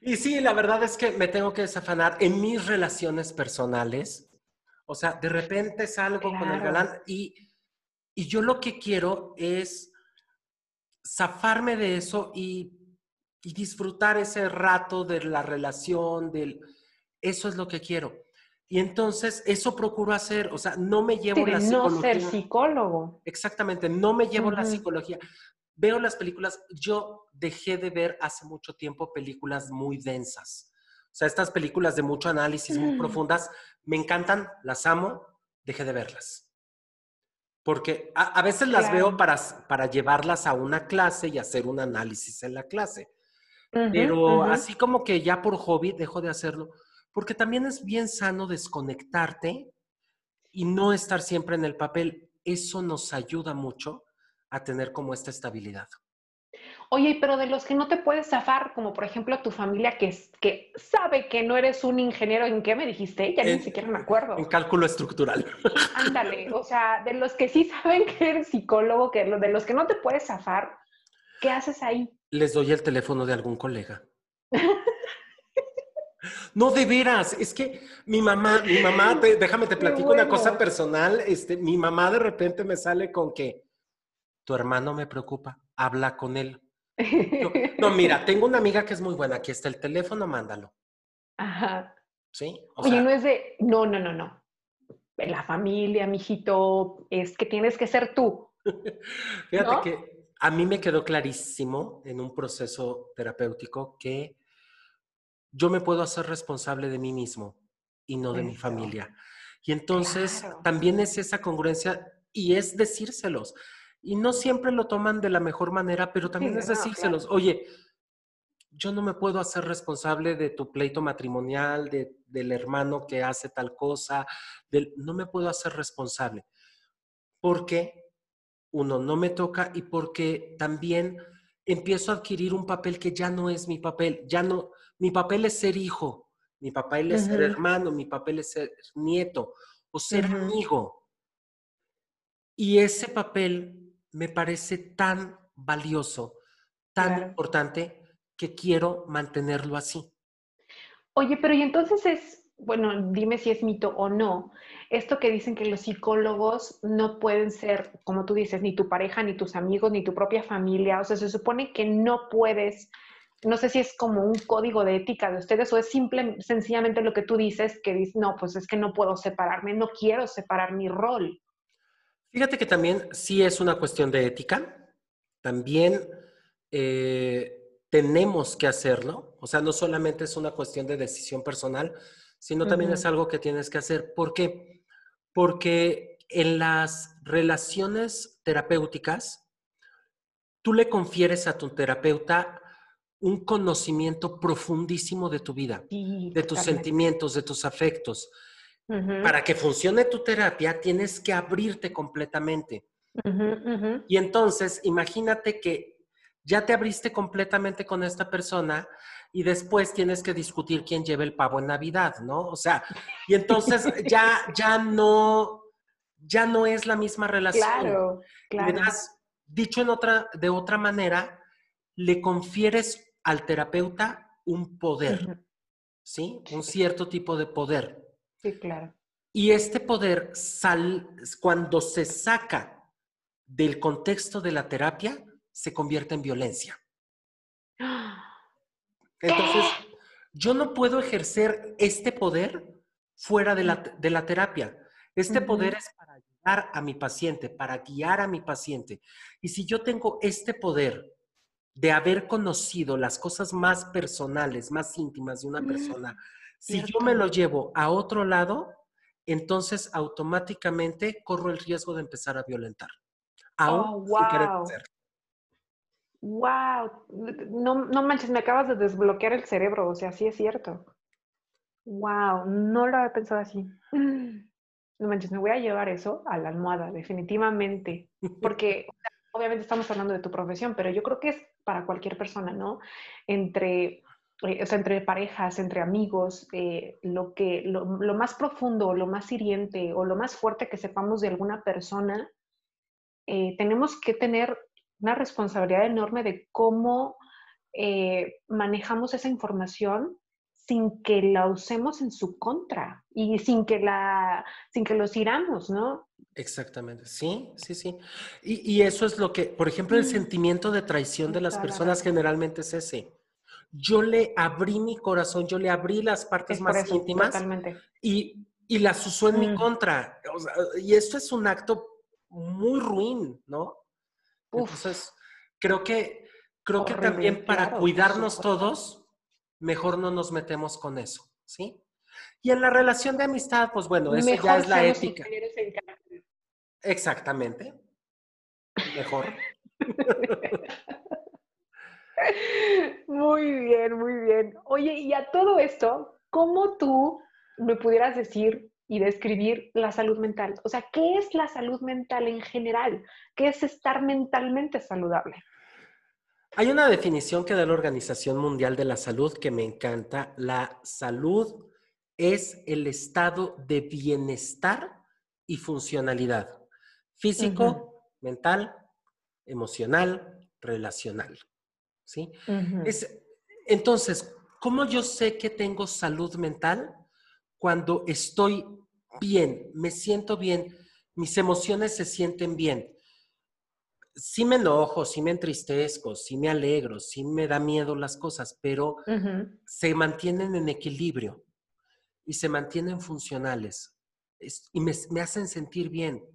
y sí, la verdad es que me tengo que desafanar en mis relaciones personales. O sea, de repente salgo con el galán y, y yo lo que quiero es zafarme de eso y, disfrutar ese rato de la relación, del, eso es lo que quiero. Y entonces eso procuro hacer, o sea, no me llevo la psicología. No ser psicólogo. Exactamente, no me llevo la psicología. Veo las películas, yo dejé de ver hace mucho tiempo películas muy densas. O sea, estas películas de mucho análisis, muy mm. profundas, me encantan, las amo, dejé de verlas. Porque a, veces las veo para, para llevarlas a una clase y hacer un análisis en la clase. Pero así como que ya por hobby dejo de hacerlo, porque también es bien sano desconectarte y no estar siempre en el papel. Eso nos ayuda mucho a tener como esta estabilidad. Oye, pero de los que no te puedes zafar, como por ejemplo tu familia que, que sabe que no eres un ingeniero, ¿en qué me dijiste? Ya ni siquiera me acuerdo. En cálculo estructural. Ándale, o sea, de los que sí saben que eres psicólogo, que de los que no te puedes zafar, ¿qué haces ahí? Les doy el teléfono de algún colega. No, de veras, es que mi mamá, mi mamá, déjame te platico una cosa personal, este, mi mamá de repente me sale con que tu hermano me preocupa, habla con él. No, mira, tengo una amiga que es muy buena, aquí está el teléfono, mándalo. Ajá. ¿Sí? Oye, no es de, no, no, no, no. La familia, mijito, es que tienes que ser tú. Fíjate que a mí me quedó clarísimo en un proceso terapéutico que yo me puedo hacer responsable de mí mismo y no de mi familia. Y entonces también es esa congruencia y es decírselos y no siempre lo toman de la mejor manera, pero también es decírselos, oye, yo no me puedo hacer responsable de tu pleito matrimonial, de, del hermano que hace tal cosa, del, no me puedo hacer responsable. Porque, uno, no me toca y porque también empiezo a adquirir un papel que ya no es mi papel, ya no, mi papel es ser hijo, mi papel es ser hermano, mi papel es ser nieto o ser amigo. Y ese papel me parece tan valioso, tan importante, que quiero mantenerlo así. Oye, pero y entonces es, bueno, dime si es mito o no, esto que dicen que los psicólogos no pueden ser, como tú dices, ni tu pareja, ni tus amigos, ni tu propia familia, o sea, se supone que no puedes, no sé si es como un código de ética de ustedes o es simple, sencillamente lo que tú dices, que dices, no, pues es que no puedo separarme, no quiero separar mi rol. Fíjate que también sí es una cuestión de ética. También eh, tenemos que hacerlo. O sea, no solamente es una cuestión de decisión personal, sino también es algo que tienes que hacer. ¿Por qué? Porque en las relaciones terapéuticas, tú le confieres a tu terapeuta un conocimiento profundísimo de tu vida, de tus sentimientos, de tus afectos, para que funcione tu terapia, tienes que abrirte completamente. Y entonces, imagínate que ya te abriste completamente con esta persona y después tienes que discutir quién lleva el pavo en Navidad, ¿no? O sea, y entonces ya, ya no, ya no es la misma relación. Claro, claro. dicho en otra, de otra manera, le confieres al terapeuta un poder, ¿sí? Un cierto tipo de poder. Sí, claro. Y este poder, sal, cuando se saca del contexto de la terapia, se convierte en violencia. Entonces, yo no puedo ejercer este poder fuera de la, terapia. Este poder es para ayudar a mi paciente, para guiar a mi paciente. Y si yo tengo este poder de haber conocido las cosas más personales, más íntimas de una persona, si yo me lo llevo a otro lado, entonces automáticamente corro el riesgo de empezar a violentar. Aún oh, wow. Wow, no, no manches, me acabas de desbloquear el cerebro, o sea, sí es cierto. Wow, no lo había pensado así. No manches, me voy a llevar eso a la almohada, definitivamente. Porque obviamente estamos hablando de tu profesión, pero yo creo que es para cualquier persona, ¿no? Entre, eh, o sea, entre parejas, entre amigos, eh, lo, que, lo, más profundo, lo más hiriente o lo más fuerte que sepamos de alguna persona, eh, tenemos que tener una responsabilidad enorme de cómo manejamos esa información sin que la usemos en su contra y sin que, la, sin que los iramos, ¿no? Exactamente, sí, sí, sí. Y, eso es lo que, por ejemplo, el mm. sentimiento de traición de las personas generalmente es ese. Yo le abrí mi corazón, yo le abrí las partes más íntimas y, y, las usó en mi mm. contra. y esto es un acto muy ruin, ¿no? Entonces, creo que, creo que también para cuidarnos todos, mejor no nos metemos con eso, ¿sí? Y en la relación de amistad, pues bueno, eso ya es la ética. Exactamente. Mejor. Muy bien, muy bien. Oye, y a todo esto, ¿cómo tú me pudieras decir y describir la salud mental? O sea, ¿qué es la salud mental en general? ¿Qué es estar mentalmente saludable? Hay una definición que da la Organización Mundial de la Salud que me encanta. La salud es el estado de bienestar y funcionalidad físico, mental, emocional, relacional. ¿Sí? es, entonces, ¿cómo yo sé que tengo salud mental? Cuando estoy bien, me siento bien, mis emociones se sienten bien. Sí me enojo, sí me entristezco, sí me alegro, sí me da miedo las cosas, pero se mantienen en equilibrio y se mantienen funcionales y me, me hacen sentir bien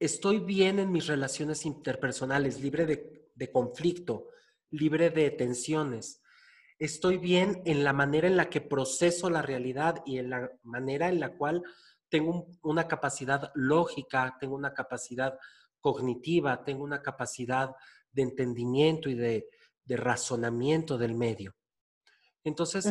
estoy bien en mis relaciones interpersonales, libre de, conflicto, libre de tensiones. Estoy bien en la manera en la que proceso la realidad y en la manera en la cual tengo una capacidad lógica, tengo una capacidad cognitiva, tengo una capacidad de entendimiento y de, razonamiento del medio. Entonces,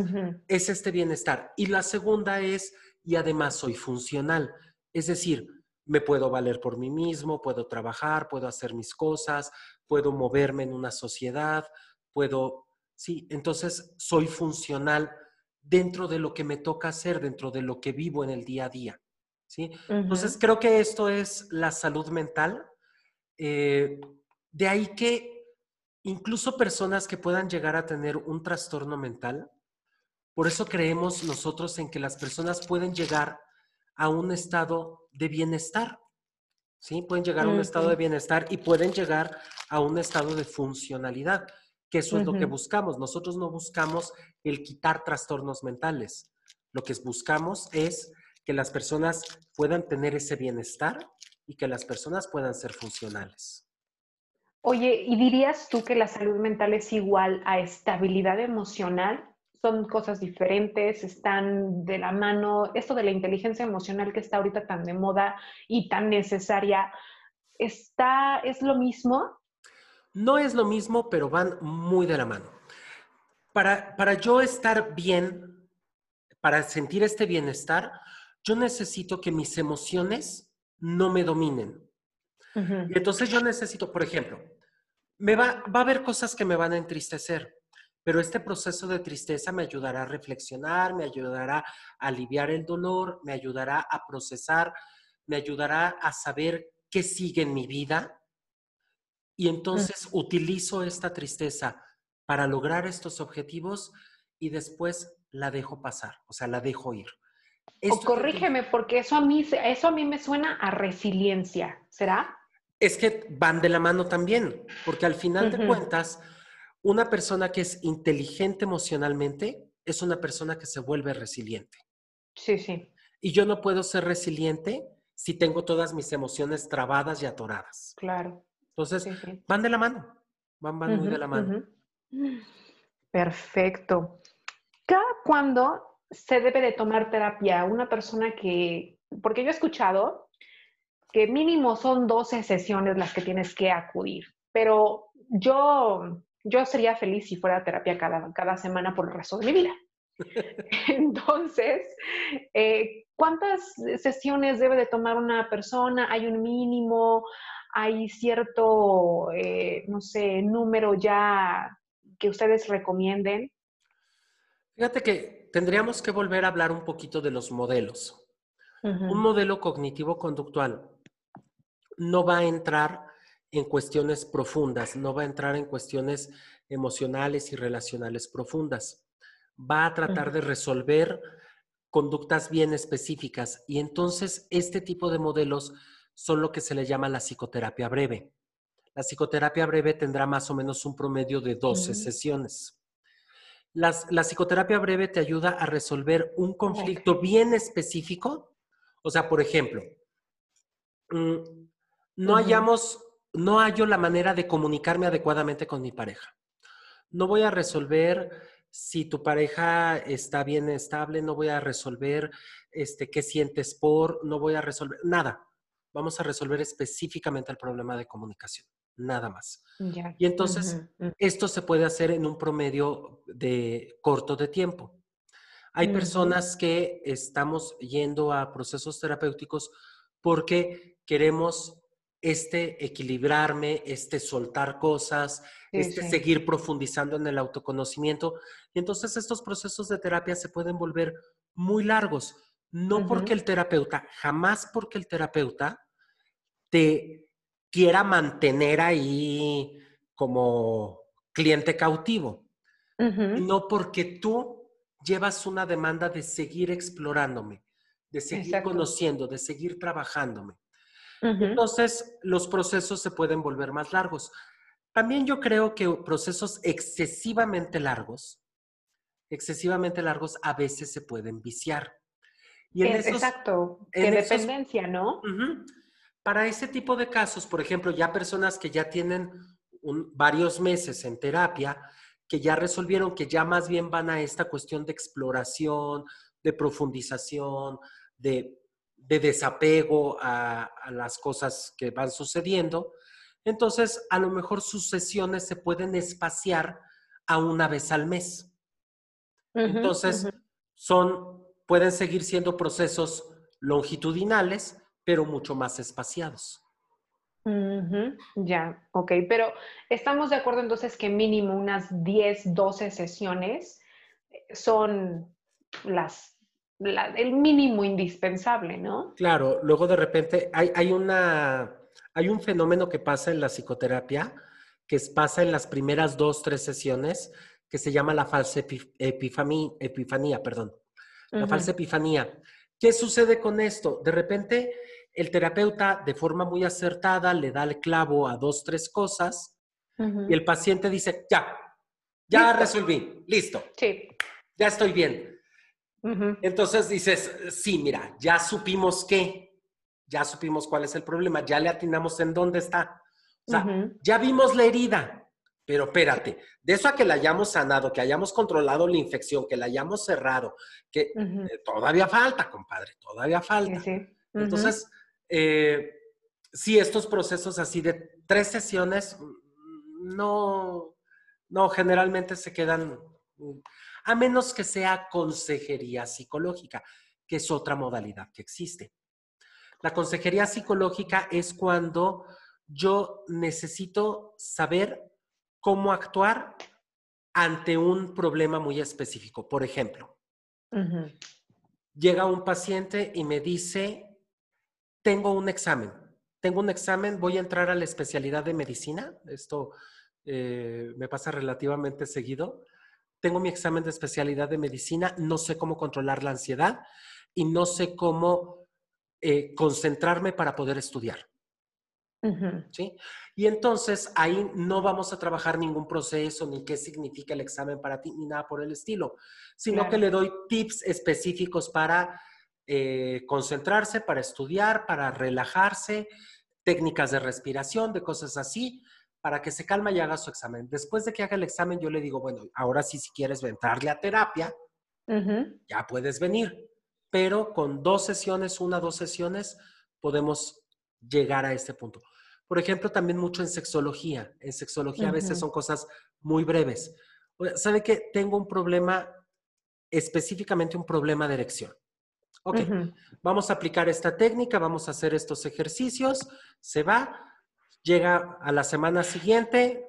es este bienestar. Y la segunda es, y además soy funcional, es decir, me puedo valer por mí mismo, puedo trabajar, puedo hacer mis cosas, puedo moverme en una sociedad, puedo, sí, entonces soy funcional dentro de lo que me toca hacer, dentro de lo que vivo en el día a día, ¿sí? Entonces creo que esto es la salud mental. Eh, de ahí que incluso personas que puedan llegar a tener un trastorno mental, por eso creemos nosotros en que las personas pueden llegar a un estado de bienestar. ¿Sí? Pueden llegar a un estado de bienestar y pueden llegar a un estado de funcionalidad, que eso es lo que buscamos. Nosotros no buscamos el quitar trastornos mentales. Lo que buscamos es que las personas puedan tener ese bienestar y que las personas puedan ser funcionales. Oye, ¿y dirías tú que la salud mental es igual a estabilidad emocional? Son cosas diferentes, están de la mano. Esto de la inteligencia emocional que está ahorita tan de moda y tan necesaria, ¿está, ¿es lo mismo? No es lo mismo, pero van muy de la mano. Para, para yo estar bien, para sentir este bienestar, yo necesito que mis emociones no me dominen. Entonces yo necesito, por ejemplo, me va, va a haber cosas que me van a entristecer pero este proceso de tristeza me ayudará a reflexionar, me ayudará a aliviar el dolor, me ayudará a procesar, me ayudará a saber qué sigue en mi vida. Y entonces utilizo esta tristeza para lograr estos objetivos y después la dejo pasar, o sea, la dejo ir. o corrígeme, porque eso a, mí, eso a mí me suena a resiliencia, ¿será? Es que van de la mano también, porque al final de cuentas, una persona que es inteligente emocionalmente es una persona que se vuelve resiliente. Sí, sí. Y yo no puedo ser resiliente si tengo todas mis emociones trabadas y atoradas. Claro. Entonces, van de la mano, van, muy de la mano. Perfecto. ¿Cada cuándo se debe de tomar terapia? Una persona que, porque yo he escuchado que mínimo son 12 sesiones las que tienes que acudir, pero yo yo sería feliz si fuera terapia cada, cada semana por el resto de mi vida. Entonces, eh, ¿cuántas sesiones debe de tomar una persona? ¿Hay un mínimo? hay cierto, eh, no sé, número ya que ustedes recomienden? Fíjate que tendríamos que volver a hablar un poquito de los modelos. Un modelo cognitivo-conductual no va a entrar en cuestiones profundas, no va a entrar en cuestiones emocionales y relacionales profundas. Va a tratar de resolver conductas bien específicas y entonces este tipo de modelos son lo que se le llama la psicoterapia breve. La psicoterapia breve tendrá más o menos un promedio de 12 sesiones. la psicoterapia breve te ayuda a resolver un conflicto bien específico. O sea, por ejemplo, mm, no hayamos, no hallo la manera de comunicarme adecuadamente con mi pareja. No voy a resolver si tu pareja está bien estable, no voy a resolver este, qué sientes por, no voy a resolver nada. Vamos a resolver específicamente el problema de comunicación, nada más. Y entonces, esto se puede hacer en un promedio de corto de tiempo. Hay personas que estamos yendo a procesos terapéuticos porque queremos este equilibrarme, este soltar cosas, este seguir profundizando en el autoconocimiento. Y entonces estos procesos de terapia se pueden volver muy largos, no porque el terapeuta, jamás porque el terapeuta te quiera mantener ahí como cliente cautivo, no porque tú llevas una demanda de seguir explorándome, de seguir conociendo, de seguir trabajándome. Entonces, los procesos se pueden volver más largos. También yo creo que procesos excesivamente largos, excesivamente largos, a veces se pueden viciar. Y en Exacto, de dependencia, ¿no? Para ese tipo de casos, por ejemplo, ya personas que ya tienen varios meses en terapia, que ya resolvieron que ya más bien van a esta cuestión de exploración, de profundización, de de desapego a, las cosas que van sucediendo, entonces a lo mejor sus sesiones se pueden espaciar a una vez al mes. entonces, son, pueden seguir siendo procesos longitudinales, pero mucho más espaciados. Ya, ok, pero estamos de acuerdo entonces que mínimo unas 10, 12 sesiones son las el mínimo indispensable, ¿no? Claro, luego de repente hay, hay, una, hay un fenómeno que pasa en la psicoterapia, que pasa en las primeras dos, tres sesiones, que se llama la falsa epifanía, perdón. La falsa epifanía. ¿Qué sucede con esto? De repente, el terapeuta, de forma muy acertada, le da el clavo a dos, tres cosas y el paciente dice, ya, ya resolví, listo. Sí. Ya estoy bien. Entonces dices, sí, mira, ya supimos qué, ya supimos cuál es el problema, ya le atinamos en dónde está. O sea, ya vimos la herida, pero espérate, de eso a que la hayamos sanado, que hayamos controlado la infección, que la hayamos cerrado, que eh, todavía falta, compadre, todavía falta. Entonces, eh, sí, estos procesos así de tres sesiones, mm, no, no, generalmente se quedan mm, a menos que sea consejería psicológica, que es otra modalidad que existe. La consejería psicológica es cuando yo necesito saber cómo actuar ante un problema muy específico. Por ejemplo, llega un paciente y me dice, tengo un examen, tengo un examen, voy a entrar a la especialidad de medicina. Esto eh, me pasa relativamente seguido tengo mi examen de especialidad de medicina, no sé cómo controlar la ansiedad y no sé cómo eh, concentrarme para poder estudiar. ¿Sí? Y entonces ahí no vamos a trabajar ningún proceso, ni qué significa el examen para ti, ni nada por el estilo, sino que le doy tips específicos para eh, concentrarse, para estudiar, para relajarse, técnicas de respiración, de cosas así, para que se calma y haga su examen. Después de que haga el examen, yo le digo, bueno, ahora sí, si quieres entrarle a terapia, ya puedes venir. Pero con dos sesiones, una, dos sesiones, podemos llegar a este punto. Por ejemplo, también mucho en sexología. En sexología a veces son cosas muy breves. ¿Sabe que Tengo un problema, específicamente un problema de erección. Ok, vamos a aplicar esta técnica, vamos a hacer estos ejercicios, se va, Llega a la semana siguiente,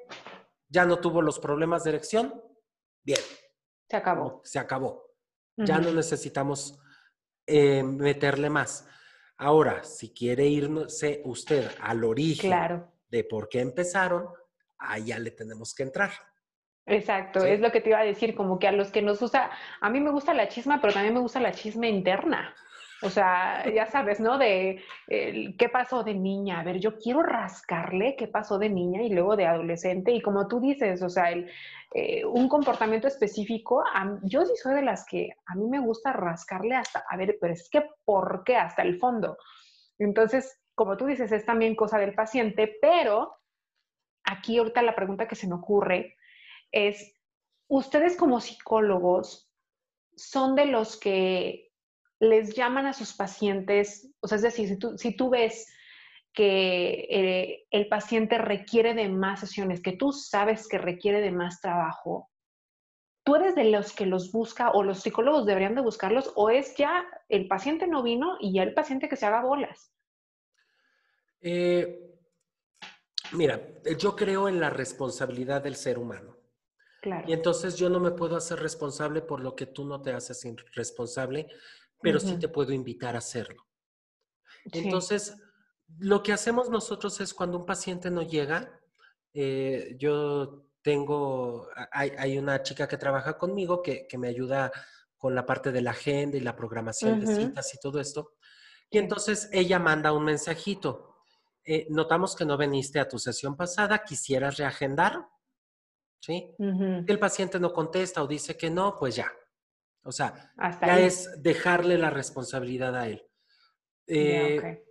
ya no tuvo los problemas de erección, bien. Se acabó. Se acabó. Ya no necesitamos eh, meterle más. Ahora, si quiere irse usted al origen de por qué empezaron, ahí ya le tenemos que entrar. Exacto, es lo que te iba a decir, como que a los que nos gusta, a mí me gusta la chisma, pero también me gusta la chisma interna. O sea, ya sabes, ¿no? De qué pasó de niña. A ver, yo quiero rascarle qué pasó de niña y luego de adolescente. Y como tú dices, o sea, el, eh, un comportamiento específico, yo sí soy de las que a mí me gusta rascarle hasta, a ver, pero es que ¿por qué? Hasta el fondo. Entonces, como tú dices, es también cosa del paciente, pero aquí ahorita la pregunta que se me ocurre es, ustedes como psicólogos son de los que les llaman a sus pacientes, o sea, es decir, si tú, ves que eh, el paciente requiere de más sesiones, que tú sabes que requiere de más trabajo, ¿tú eres de los que los busca o los psicólogos deberían de buscarlos o es ya el paciente no vino y ya el paciente que se haga bolas? Eh, mira, yo creo en la responsabilidad del ser humano. Claro. Y entonces yo no me puedo hacer responsable por lo que tú no te haces responsable pero sí te puedo invitar a hacerlo. Entonces, lo que hacemos nosotros es cuando un paciente no llega, eh, yo tengo, hay, una chica que trabaja conmigo que, me ayuda con la parte de la agenda y la programación de citas y todo esto. Y entonces ella manda un mensajito. Eh, notamos que no viniste a tu sesión pasada, quisieras reagendar. ¿Sí? El paciente no contesta o dice que no, pues ya, o sea, ya es dejarle la responsabilidad a él. Eh,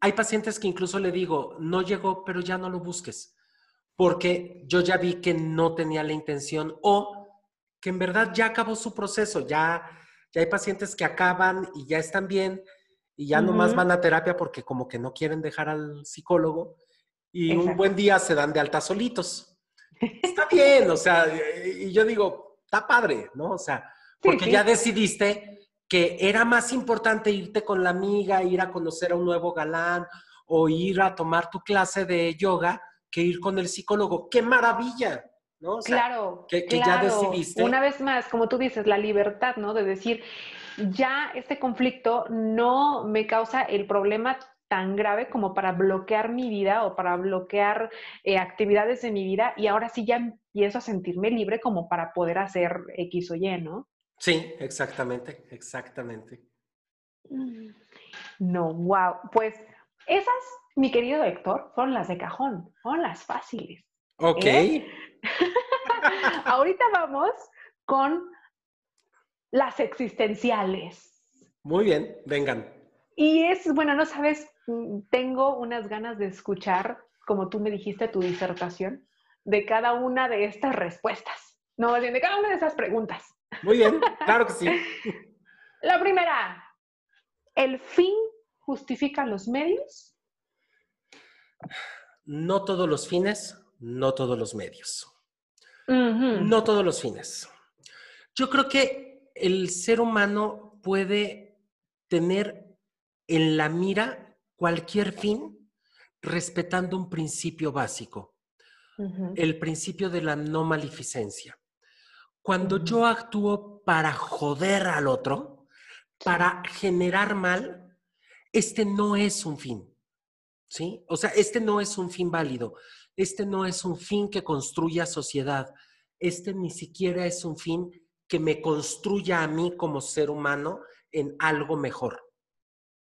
hay pacientes que incluso le digo, no llegó, pero ya no lo busques, porque yo ya vi que no tenía la intención o que en verdad ya acabó su proceso, ya, ya hay pacientes que acaban y ya están bien y ya nomás van a terapia porque como que no quieren dejar al psicólogo y un buen día se dan de alta solitos. Está bien, o sea, y yo digo, está padre, ¿no? O sea, porque ya decidiste que era más importante irte con la amiga, ir a conocer a un nuevo galán o ir a tomar tu clase de yoga que ir con el psicólogo. ¡Qué maravilla! ¿no? claro, que, ya decidiste. Una vez más, como tú dices, la libertad, ¿no? De decir, ya este conflicto no me causa el problema tan grave como para bloquear mi vida o para bloquear eh, actividades de mi vida y ahora sí ya empiezo a sentirme libre como para poder hacer X o Y, ¿no? Sí, exactamente, exactamente. Mm. No, wow. Pues esas, mi querido Héctor, fueron las de cajón, fueron las fáciles. Ok. ¿eh? Ahorita vamos con las existenciales. Muy bien, vengan. Y es, bueno, no sabes, mm, tengo unas ganas de escuchar, como tú me dijiste, tu disertación, de cada una de estas respuestas. No, de cada una de esas preguntas. Muy bien, claro que sí. La primera, ¿el fin justifica los medios? No todos los fines, no todos los medios. No todos los fines. Yo creo que el ser humano puede tener en la mira cualquier fin respetando un principio básico, el principio de la no maleficencia. Cuando yo actúo para joder al otro, para generar mal, este no es un fin. ¿Sí? O sea, este no es un fin válido. Este no es un fin que construya sociedad. Este ni siquiera es un fin que me construya a mí como ser humano en algo mejor.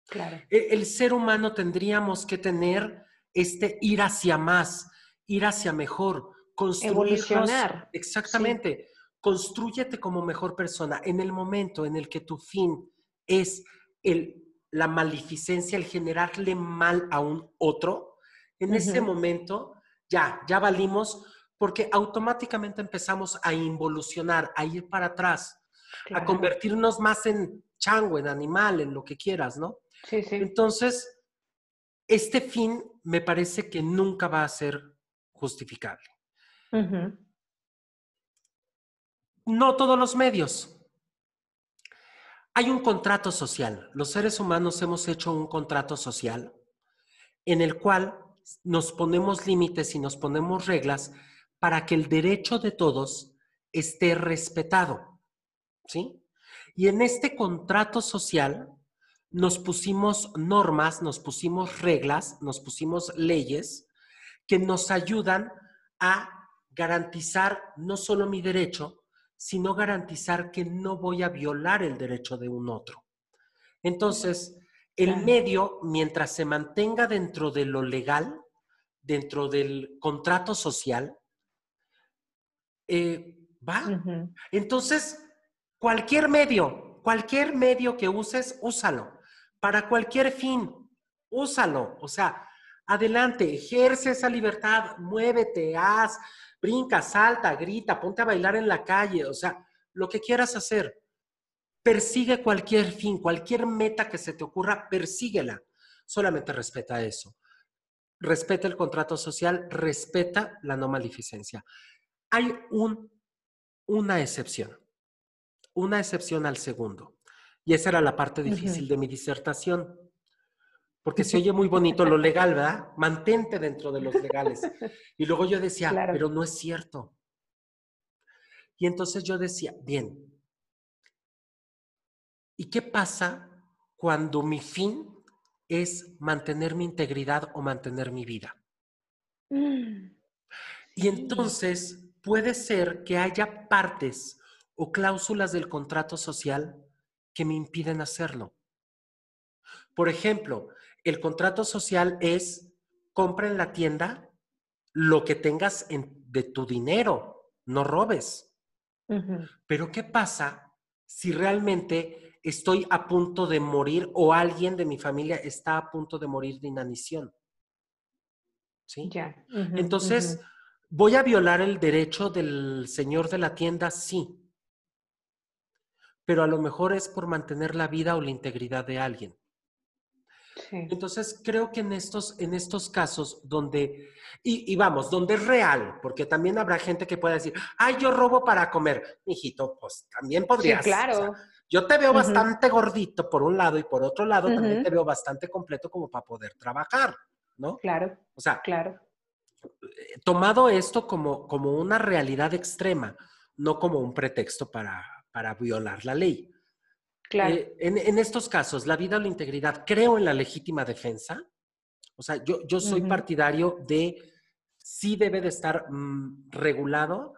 Claro. E, el, ser humano tendríamos que tener este ir hacia más, ir hacia mejor, construir. Evolucionar. Exactamente. Construyete como mejor persona. En el momento en el que tu fin es el, la maleficencia, el generarle mal a un otro, en ese momento ya, ya valimos porque automáticamente empezamos a involucionar, a ir para atrás, a convertirnos más en chango, en animal, en lo que quieras, ¿no? Sí, sí. Entonces, este fin me parece que nunca va a ser justificable no todos los medios. Hay un contrato social. Los seres humanos hemos hecho un contrato social en el cual nos ponemos límites y nos ponemos reglas para que el derecho de todos esté respetado. ¿Sí? Y en este contrato social nos pusimos normas, nos pusimos reglas, nos pusimos leyes que nos ayudan a garantizar no solo mi derecho, sino garantizar que no voy a violar el derecho de un otro. Entonces, el medio, mientras se mantenga dentro de lo legal, dentro del contrato social, eh, va. Entonces, cualquier medio, cualquier medio que uses, úsalo. Para cualquier fin, úsalo. O sea, adelante, ejerce esa libertad, muévete, haz, brinca, salta, grita, ponte a bailar en la calle, o sea, lo que quieras hacer. Persigue cualquier fin, cualquier meta que se te ocurra, persíguela. Solamente respeta eso. Respeta el contrato social, respeta la no maleficencia. Hay un, una excepción, una excepción al segundo. Y esa era la parte difícil de mi disertación. Porque se oye muy bonito lo legal, ¿verdad? Mantente dentro de los legales. Y luego yo decía, pero no es cierto. Y entonces yo decía, bien, ¿y qué pasa cuando mi fin es mantener mi integridad o mantener mi vida? Mm, y entonces puede ser que haya partes o cláusulas del contrato social que me impiden hacerlo. Por ejemplo, el contrato social es compra en la tienda lo que tengas de tu dinero, no robes. Pero ¿qué pasa si realmente estoy a punto de morir o alguien de mi familia está a punto de morir de inanición? ¿Sí? Entonces, ¿voy a violar el derecho del señor de la tienda? Sí. Pero a lo mejor es por mantener la vida o la integridad de alguien. Entonces, creo que en estos, en estos casos donde, y, vamos, donde es real, porque también habrá gente que pueda decir, ay, yo robo para comer. Hijito, pues también podrías. Sí, claro. yo te veo bastante gordito por un lado y por otro lado también te veo bastante completo como para poder trabajar, ¿no? Claro. O sea, claro. tomado esto como, como una realidad extrema, no como un pretexto para, para violar la ley. Claro. Eh, en, estos casos, la vida o la integridad, creo en la legítima defensa. O sea, yo, yo soy partidario de sí debe de estar mm, regulado,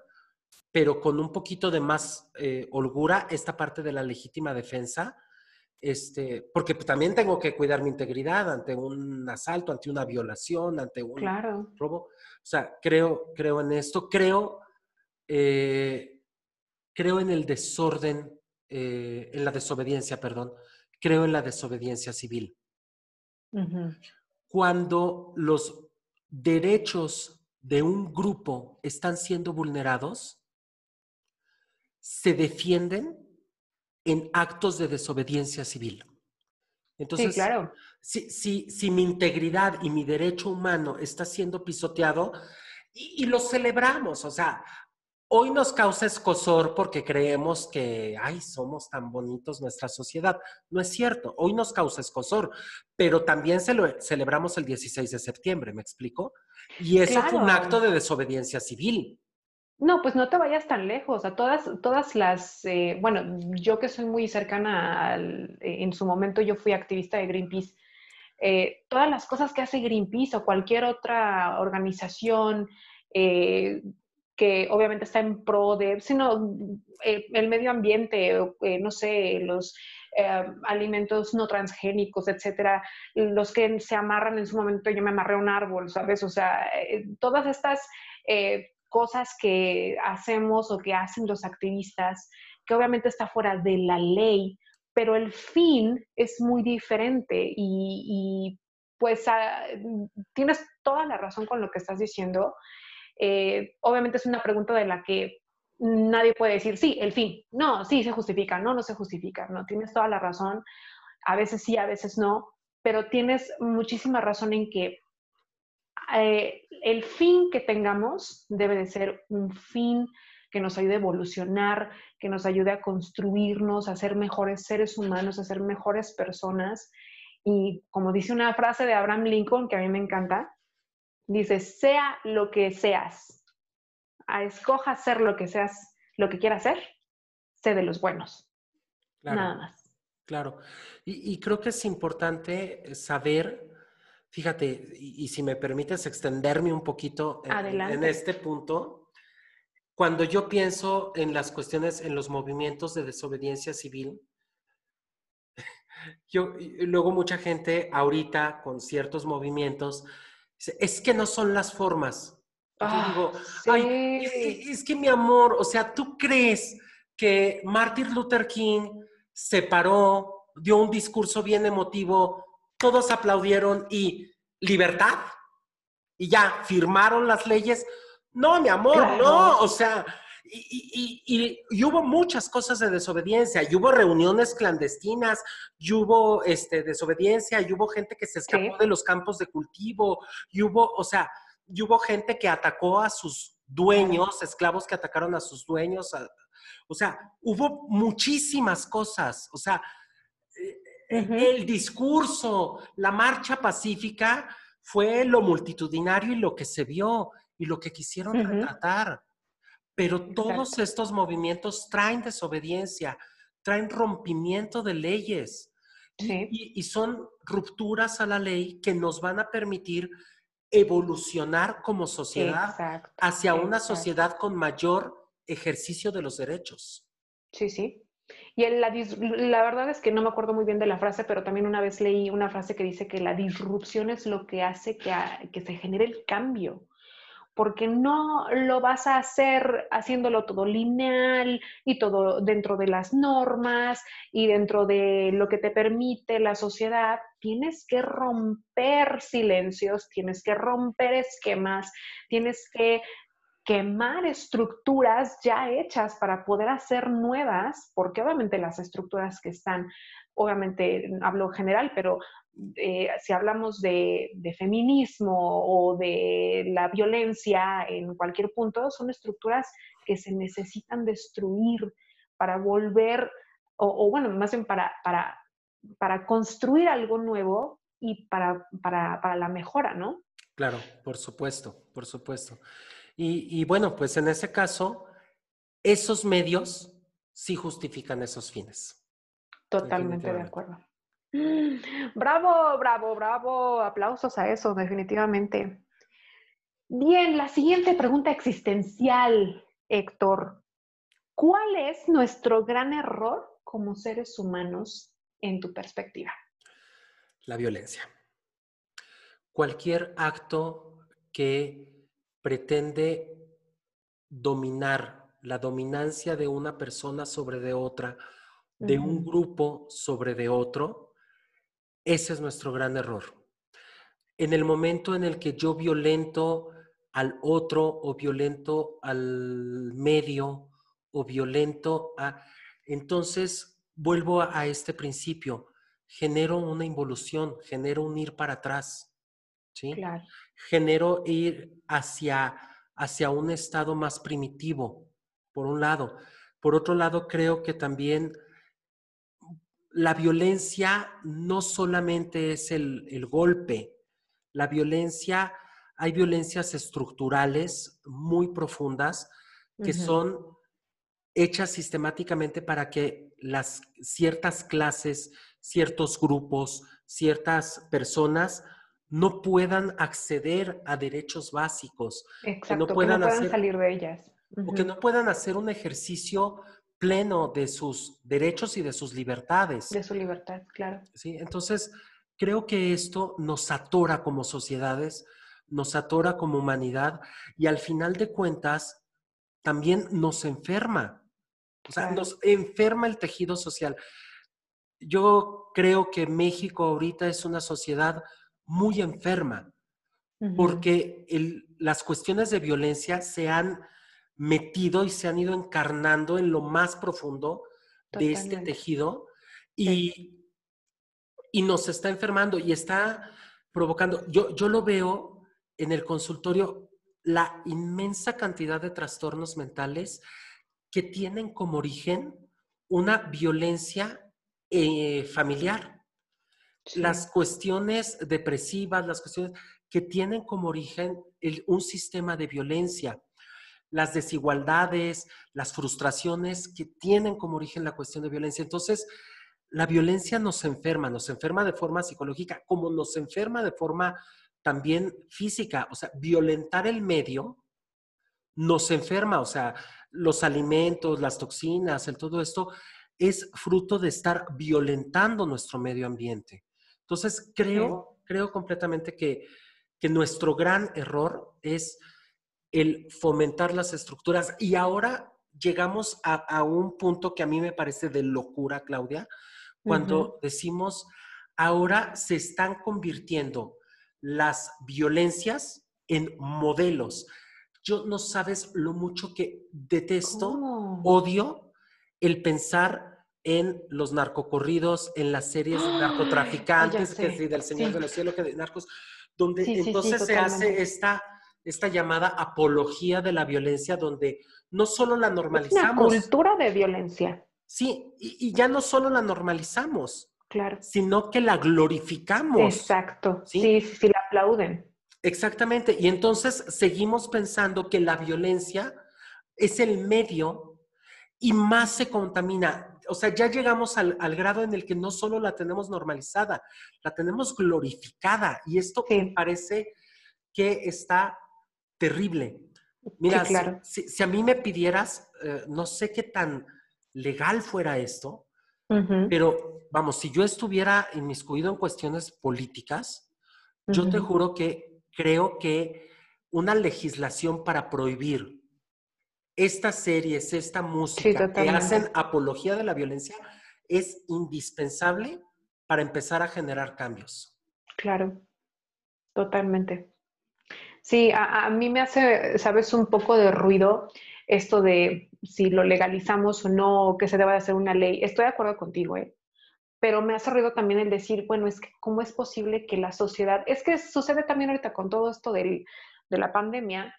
pero con un poquito de más eh, holgura esta parte de la legítima defensa. Este, porque también tengo que cuidar mi integridad ante un asalto, ante una violación, ante un robo. O sea, creo, creo en esto, creo, eh, creo en el desorden eh, en la desobediencia, perdón, creo en la desobediencia civil. Cuando los derechos de un grupo están siendo vulnerados, se defienden en actos de desobediencia civil. Entonces, claro. si, si, mi integridad y mi derecho humano está siendo pisoteado, y, y, lo celebramos, o sea, Hoy nos causa escosor porque creemos que, ay, somos tan bonitos nuestra sociedad. No es cierto, hoy nos causa escosor, pero también se lo celebramos el 16 de septiembre, ¿me explico? Y eso fue un acto de desobediencia civil. No, pues no te vayas tan lejos. A todas, todas las, eh, bueno, yo que soy muy cercana al, eh, en su momento yo fui activista de Greenpeace. Eh, todas las cosas que hace Greenpeace o cualquier otra organización, que obviamente está en pro de, sino eh, el medio ambiente, eh, no sé, los eh, alimentos no transgénicos, etcétera, los que se amarran en su momento, yo me amarré a un árbol, ¿sabes? O sea, todas estas cosas que hacemos o que hacen los activistas, que obviamente está fuera de la ley, pero el fin es muy diferente y, pues ah, tienes toda la razón con lo que estás diciendo. Eh, obviamente es una pregunta de la que nadie puede decir, sí, el fin. No, sí, se justifica, no, no se justifica, no, tienes toda la razón. A veces sí, a veces no, pero tienes muchísima razón en que eh, el fin que tengamos debe de ser un fin que nos ayude a evolucionar, que nos ayude a construirnos, a ser mejores seres humanos, a ser mejores personas. Y como dice una frase de Abraham Lincoln que a mí me encanta, Dice, sea lo que seas, a escoja ser lo que seas, lo que quieras ser, sé de los buenos. Nada más. Claro. Y, creo que es importante saber, fíjate, y, si me permites extenderme un poquito en, este punto, cuando yo pienso en las cuestiones, en los movimientos de desobediencia civil, yo, luego mucha gente ahorita con ciertos movimientos es que no son las formas. Ah, digo, es que, mi amor, o sea, ¿tú crees que Martin Luther King se paró, dio un discurso bien emotivo, todos aplaudieron y libertad? Y ya, firmaron las leyes. No, mi amor, no, o sea, y, hubo muchas cosas de desobediencia, y hubo reuniones clandestinas, y hubo este, desobediencia, y hubo gente que se escapó de los campos de cultivo, y hubo, o sea, y hubo gente que atacó a sus dueños, esclavos que atacaron a sus dueños, o sea, hubo muchísimas cosas, o sea, eh, el discurso, la marcha pacífica fue lo multitudinario y lo que se vio y lo que quisieron retratar. Pero todos estos movimientos traen desobediencia, traen rompimiento de leyes y, son rupturas a la ley que nos van a permitir evolucionar como sociedad hacia una sociedad con mayor ejercicio de los derechos. Sí, sí. Y la, la, verdad es que no me acuerdo muy bien de la frase, pero también una vez leí una frase que dice que la disrupción es lo que hace que, que se genere el cambio porque no lo vas a hacer haciéndolo todo lineal y todo dentro de las normas y dentro de lo que te permite la sociedad. Tienes que romper silencios, tienes que romper esquemas, tienes que quemar estructuras ya hechas para poder hacer nuevas, porque obviamente las estructuras que están, obviamente hablo general, pero eh, si hablamos de, feminismo o de la violencia en cualquier punto, son estructuras que se necesitan destruir para volver, o, bueno, más bien para, para, para, construir algo nuevo y para, para, la mejora, ¿no? Claro, por supuesto, por supuesto. Y, y bueno, pues en ese caso, esos medios sí justifican esos fines. Totalmente de acuerdo. Bravo, bravo, bravo. Aplausos a eso, definitivamente. Bien, la siguiente pregunta existencial, Héctor. ¿Cuál es nuestro gran error como seres humanos en tu perspectiva? La violencia. Cualquier acto que pretende dominar la dominancia de una persona sobre de otra, de un grupo sobre de otro, ese es nuestro gran error. En el momento en el que yo violento al otro o violento al medio o violento a... Entonces vuelvo a, este principio, genero una involución, genero un ir para atrás, ¿sí? Claro. Genero ir hacia, hacia un estado más primitivo, por un lado. Por otro lado, creo que también la violencia no solamente es el, golpe, la violencia, hay violencias estructurales muy profundas que son hechas sistemáticamente para que las ciertas clases, ciertos grupos, ciertas personas no puedan acceder a derechos básicos, Exacto, que no puedan, salir de ellas. O que no puedan hacer un ejercicio pleno de sus derechos y de sus libertades. De su libertad, claro. Sí, entonces creo que esto nos atora como sociedades, nos atora como humanidad y al final de cuentas también nos enferma. O sea, nos enferma el tejido social. Yo creo que México ahorita es una sociedad muy enferma porque las cuestiones de violencia se han metido y se han ido encarnando en lo más profundo de este tejido y, y nos está enfermando y está provocando, yo, yo lo veo en el consultorio, la inmensa cantidad de trastornos mentales que tienen como origen una violencia eh, familiar. las cuestiones depresivas, las cuestiones que tienen como origen un sistema de violencia, las desigualdades, las frustraciones que tienen como origen la cuestión de violencia. Entonces, la violencia nos enferma, nos enferma de forma psicológica, como nos enferma de forma también física. O sea, violentar el medio nos enferma, o sea, los alimentos, las toxinas, el todo esto es fruto de estar violentando nuestro medio ambiente. Entonces, creo, creo completamente que, que nuestro gran error es el fomentar las estructuras. Y ahora llegamos a, un punto que a mí me parece de locura, Claudia, cuando decimos, ahora se están convirtiendo las violencias en modelos. Yo no sabes lo mucho que detesto, odio el pensar en los narcocorridos, en las series de narcotraficantes, que del Señor de los Cielos, que de narcos, donde entonces se hace esta, esta llamada apología de la violencia, donde no solo la normalizamos. una cultura de violencia. Sí, y, ya no solo la normalizamos. Claro. Sino que la glorificamos. Exacto. Sí, sí, sí, la aplauden. Exactamente. Y entonces seguimos pensando que la violencia es el medio y más se contamina. O sea, ya llegamos al, grado en el que no solo la tenemos normalizada, la tenemos glorificada. Y esto me parece que está terrible. Mira, si, a mí me pidieras, eh, no sé qué tan legal fuera esto, pero vamos, si yo estuviera inmiscuido en cuestiones políticas, yo te juro que creo que una legislación para prohibir estas series, esta música que hacen apología de la violencia es indispensable para empezar a generar cambios. Claro, totalmente. Sí, a, mí me hace, sabes, un poco de ruido esto de si lo legalizamos o no, que se deba de hacer una ley. Estoy de acuerdo contigo, ¿eh? pero me hace ruido también el decir, bueno, es que cómo es posible que la sociedad, es que sucede también ahorita con todo esto del, de la pandemia,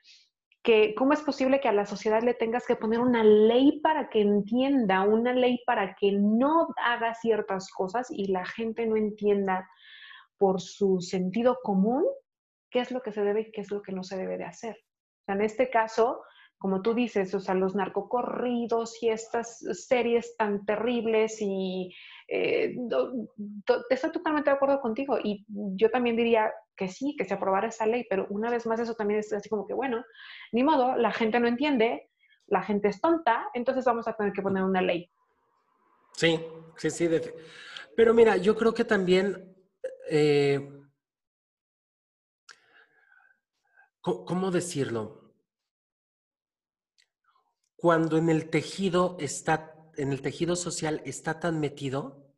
que cómo es posible que a la sociedad le tengas que poner una ley para que entienda, una ley para que no haga ciertas cosas y la gente no entienda por su sentido común qué es lo que se debe y qué es lo que no se debe de hacer. O sea, en este caso, como tú dices, o sea, los narcocorridos y estas series tan terribles y eh, estoy totalmente de acuerdo contigo y yo también diría que sí, que se aprobara esa ley, pero una vez más eso también es así como que, bueno, ni modo, la gente no entiende, la gente es tonta, entonces vamos a tener que poner una ley. Sí, sí, sí. Pero mira, yo creo que también... Eh, ¿Cómo decirlo? Cuando en el tejido está, en el tejido social está tan metido,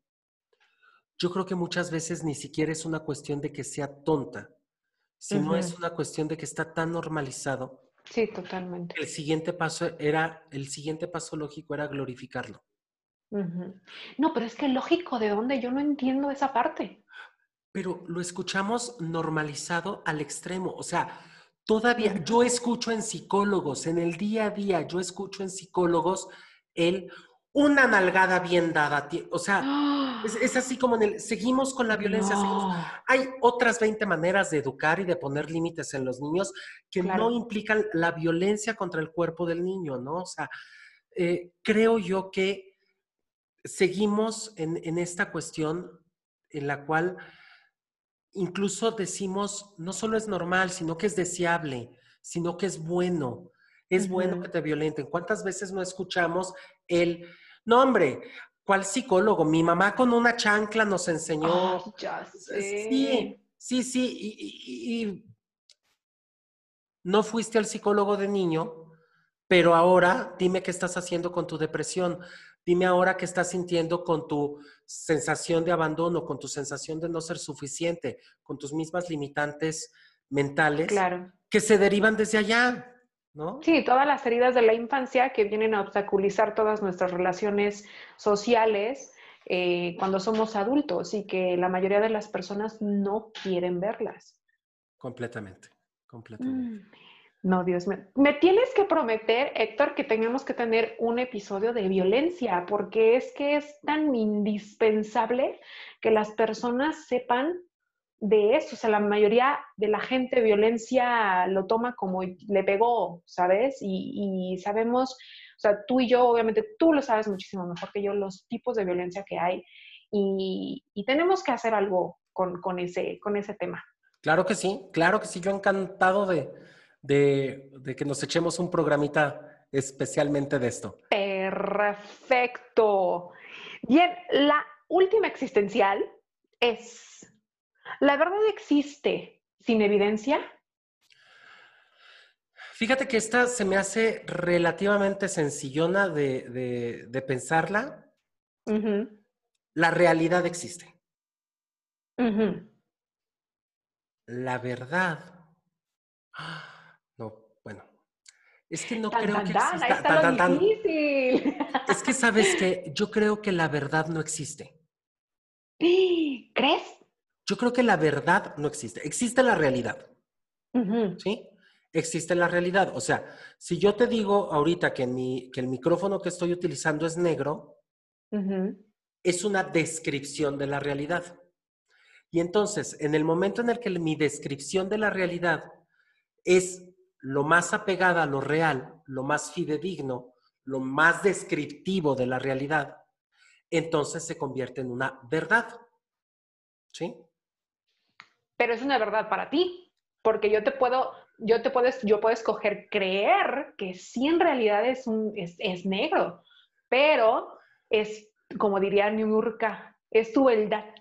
yo creo que muchas veces ni siquiera es una cuestión de que sea tonta, sino es una cuestión de que está tan normalizado. Sí, totalmente. El siguiente paso era, el siguiente paso lógico era glorificarlo. No, pero es que lógico, ¿de dónde? Yo no entiendo esa parte. Pero lo escuchamos normalizado al extremo. O sea, Todavía, yo escucho en psicólogos, en el día a día, yo escucho en psicólogos el una nalgada bien dada. O sea, es, así como en el, seguimos con la violencia. hay otras 20 maneras de educar y de poner límites en los niños que no implican la violencia contra el cuerpo del niño, ¿no? O sea, eh, creo yo que seguimos en, en esta cuestión en la cual incluso decimos, no solo es normal, sino que es deseable, sino que es bueno. Es bueno que te violenten. ¿Cuántas veces no escuchamos el, no hombre, ¿cuál psicólogo? Mi mamá con una chancla nos enseñó. ya sé. Sí, sí, sí. y no fuiste al psicólogo de niño, pero ahora dime qué estás haciendo con tu depresión. Dime ahora qué estás sintiendo con tu sensación de abandono, con tu sensación de no ser suficiente, con tus mismas limitantes mentales que se derivan desde allá, ¿no? Sí, todas las heridas de la infancia que vienen a obstaculizar todas nuestras relaciones sociales eh, cuando somos adultos y que la mayoría de las personas no quieren verlas. Completamente, completamente. Mm. No, Dios mío. Me tienes que prometer, Héctor, que tengamos que tener un episodio de violencia, porque es que es tan indispensable que las personas sepan de eso. O sea, la mayoría de la gente violencia lo toma como le pegó, ¿sabes? Y, sabemos, o sea, tú y yo, obviamente, tú lo sabes muchísimo mejor que yo, los tipos de violencia que hay. Y, tenemos que hacer algo con, con, ese, con ese tema. Claro que sí, claro que sí. Yo encantado de, de, que nos echemos un programita especialmente de esto. Perfecto. Bien, la última existencial es, ¿la verdad existe sin evidencia? Fíjate que esta se me hace relativamente sencillona de, pensarla. La realidad existe. La verdad. Es que no creo que exista. Es que sabes que yo creo que la verdad no existe. ¿Crees? Yo creo que la verdad no existe. Existe la realidad. ¿Sí? Existe la realidad. O sea, si yo te digo ahorita que, mi, que el micrófono que estoy utilizando es negro, es una descripción de la realidad. Y entonces, en el momento en el que mi descripción de la realidad es lo más apegada a lo real, lo más fidedigno, lo más descriptivo de la realidad, entonces se convierte en una verdad. ¿Sí? Pero es una verdad para ti, porque yo te puedo, yo te puedo, yo puedo escoger creer que sí en realidad es, un, es, negro, pero es, como diría Niurka, es tu verdad.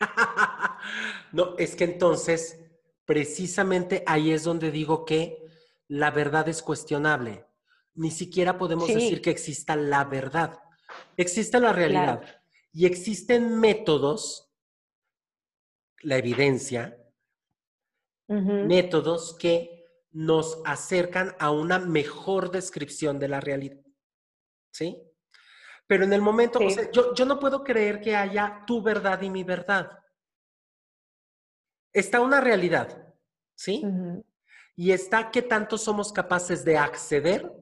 no, es que entonces, precisamente ahí es donde digo que la verdad es cuestionable. Ni siquiera podemos decir que exista la verdad. Existe la realidad y existen métodos, la evidencia, métodos que nos acercan a una mejor descripción de la realidad. ¿Sí? Pero en el momento, yo, yo, no puedo creer que haya tu verdad y mi verdad. Está una realidad, ¿sí? Y está qué tanto somos capaces de acceder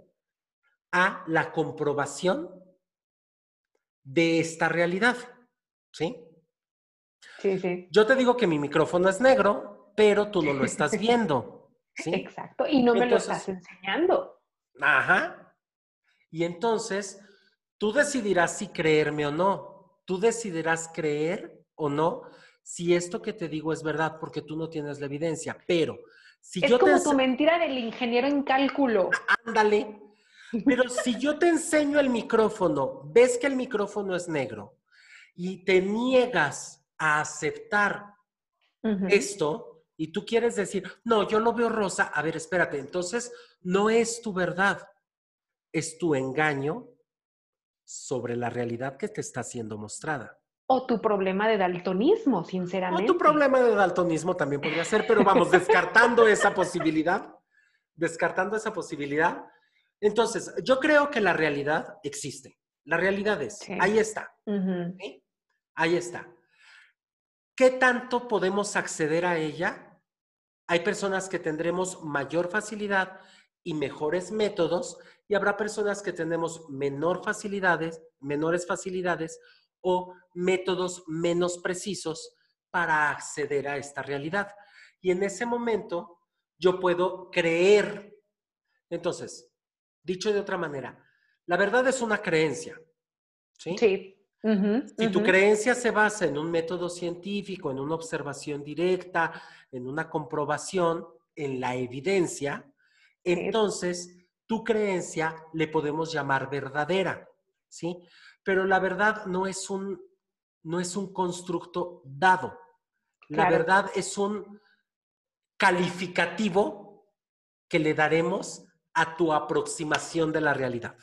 a la comprobación de esta realidad. ¿Sí? Sí, sí. Yo te digo que mi micrófono es negro, pero tú no lo estás viendo. ¿sí? Exacto, y no me lo estás enseñando. Ajá. Y entonces, tú decidirás si creerme o no. Tú decidirás creer o no si esto que te digo es verdad, porque tú no tienes la evidencia. Pero es como tu mentira del ingeniero en cálculo. Ándale. Pero si yo te enseño el micrófono, ves que el micrófono es negro y te niegas a aceptar esto y tú quieres decir, no, yo lo veo rosa, a ver, espérate, entonces no es tu verdad, es tu engaño sobre la realidad que te está siendo mostrada. O tu problema de daltonismo, sinceramente. O tu problema de daltonismo también podría ser, pero vamos, descartando esa posibilidad, descartando esa posibilidad. Entonces, yo creo que la realidad existe. La realidad es, ahí está. Ahí está. ¿Qué tanto podemos acceder a ella? Hay personas que tendremos mayor facilidad y mejores métodos y habrá personas que tenemos menor facilidades, menores facilidades o métodos menos precisos para acceder a esta realidad. Y en ese momento yo puedo creer. Entonces, dicho de otra manera, la verdad es una creencia. Sí. sí. si tu creencia se basa en un método científico, en una observación directa, en una comprobación, en la evidencia, entonces tu creencia le podemos llamar verdadera, ¿sí? Pero la verdad no es un, no es un constructo dado. La verdad es un calificativo que le daremos a tu aproximación de la realidad.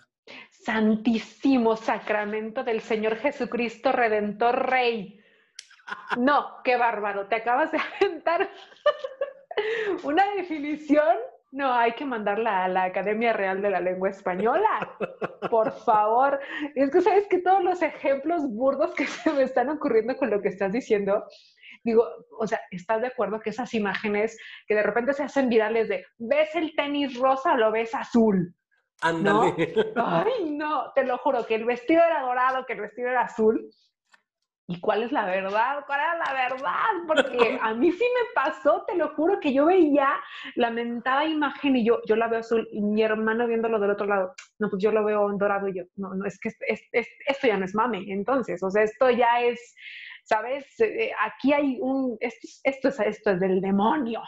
Santísimo sacramento del Señor Jesucristo Redentor Rey. No, qué bárbaro, te acabas de aventar una definición no, hay que mandarla a la Academia Real de la Lengua Española. Por favor. Es que sabes que todos los ejemplos burdos que se me están ocurriendo con lo que estás diciendo, digo, o sea, ¿estás de acuerdo que esas imágenes que de repente se hacen virales de, ¿ves el tenis rosa o lo ves azul? Ándale. Ay, no, te lo juro, que el vestido era dorado, que el vestido era azul. ¿Y cuál es la verdad? ¿Cuál era la verdad? Porque a mí sí me pasó, te lo juro, que yo veía la mentada imagen y yo, yo la veo azul y mi hermano viéndolo del otro lado, no, pues yo lo veo en dorado y yo, no, no, es que esto ya no es mame, entonces, o sea, esto ya es, ¿sabes? Eh, aquí hay un, esto, esto, es, esto es del demonio,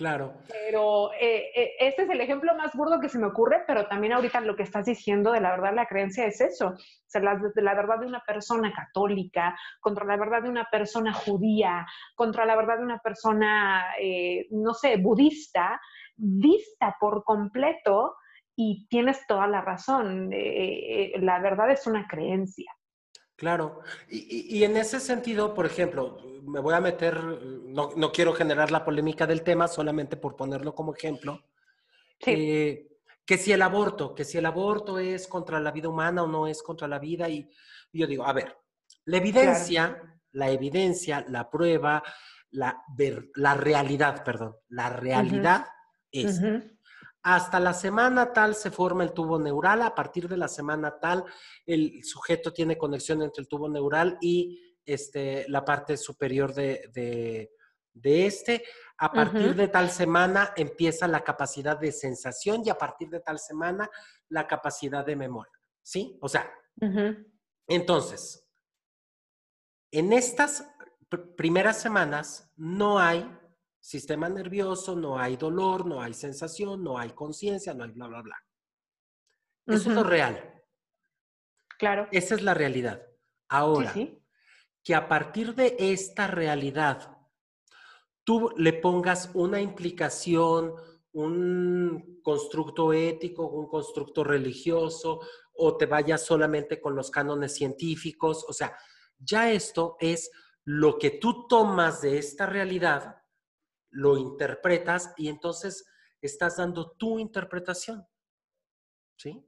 Claro. Pero eh, eh, este es el ejemplo más burdo que se me ocurre, pero también ahorita lo que estás diciendo de la verdad, la creencia es eso. O sea, la, la verdad de una persona católica, contra la verdad de una persona judía, contra la verdad de una persona, eh, no sé, budista, vista por completo y tienes toda la razón. la verdad es una creencia. Claro, y, en ese sentido, por ejemplo, me voy a meter, no, quiero generar la polémica del tema, solamente por ponerlo como ejemplo, eh, que si el aborto, que si el aborto es contra la vida humana o no es contra la vida, y, yo digo, a ver, la evidencia, la evidencia, la prueba, la, la realidad, perdón, la realidad es hasta la semana tal se forma el tubo neural, a partir de la semana tal el sujeto tiene conexión entre el tubo neural y este, la parte superior de, este. A partir de tal semana empieza la capacidad de sensación y a partir de tal semana la capacidad de memoria. ¿Sí? O sea, entonces, en estas primeras semanas no hay sistema nervioso, no hay dolor, no hay sensación, no hay conciencia, no hay bla, bla, bla. Eso es lo real. Claro. Esa es la realidad. Ahora, que a partir de esta realidad tú le pongas una implicación, un constructo ético, un constructo religioso, o te vayas solamente con los cánones científicos, o sea, ya esto es lo que tú tomas de esta realidad lo interpretas y entonces estás dando tu interpretación. ¿Sí?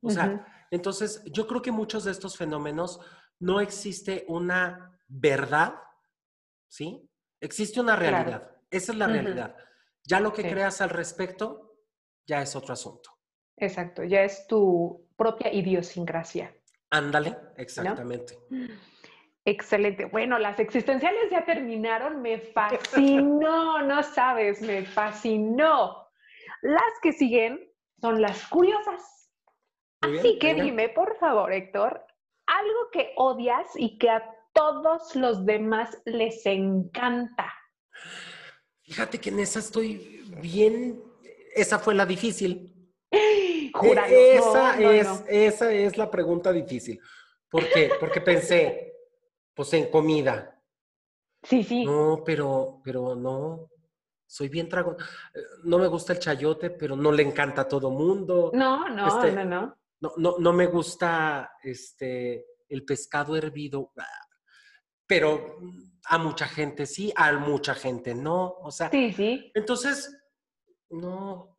O sea, entonces yo creo que muchos de estos fenómenos no existe una verdad, ¿sí? Existe una realidad. Esa es la realidad. Ya lo que creas al respecto, ya es otro asunto. Exacto, ya es tu propia idiosincrasia. Ándale, exactamente. Excelente. Bueno, las existenciales ya terminaron. Me fascinó, no sabes, me fascinó. Las que siguen son las curiosas. Así que dime, por favor, Héctor, algo que odias y que a todos los demás les encanta. Fíjate que en esa estoy bien. Esa fue la difícil. Jurado, esa, es, esa es la pregunta difícil. ¿Por qué? Porque pensé, pues en comida. Sí, sí. No, pero, pero no. Soy bien trago. Eh, no me gusta el chayote, pero no le encanta a todo mundo. No, no, este, no, no. No, no, no me gusta este, el pescado hervido, pero a mucha gente sí, a mucha gente no. O sea, sí, sí. Entonces, no.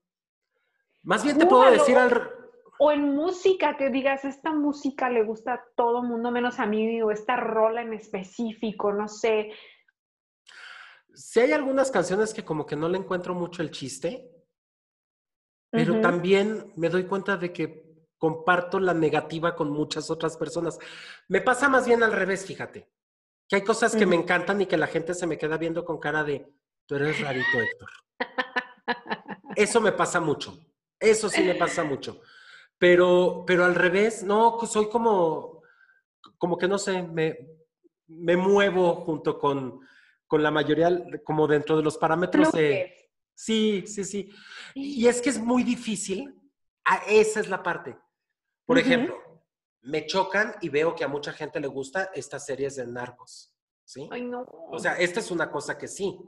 Más bien te puedo decir al, o en música, que digas, esta música le gusta a todo mundo menos a mí, o esta rola en específico, no sé. Sí hay algunas canciones que como que no le encuentro mucho el chiste, pero también me doy cuenta de que comparto la negativa con muchas otras personas. Me pasa más bien al revés, fíjate, que hay cosas que me encantan y que la gente se me queda viendo con cara de, tú eres rarito, Héctor. Eso me pasa mucho. Eso sí me pasa mucho. Pero, pero al revés, no, soy como, como que no sé, me, me muevo junto con, con la mayoría, como dentro de los parámetros de... Sí, sí, sí. Y es que es muy difícil. Ah, esa es la parte. Por ejemplo, me chocan y veo que a mucha gente le gusta estas series de narcos. ¿Sí? Ay, no. O sea, esta es una cosa que sí.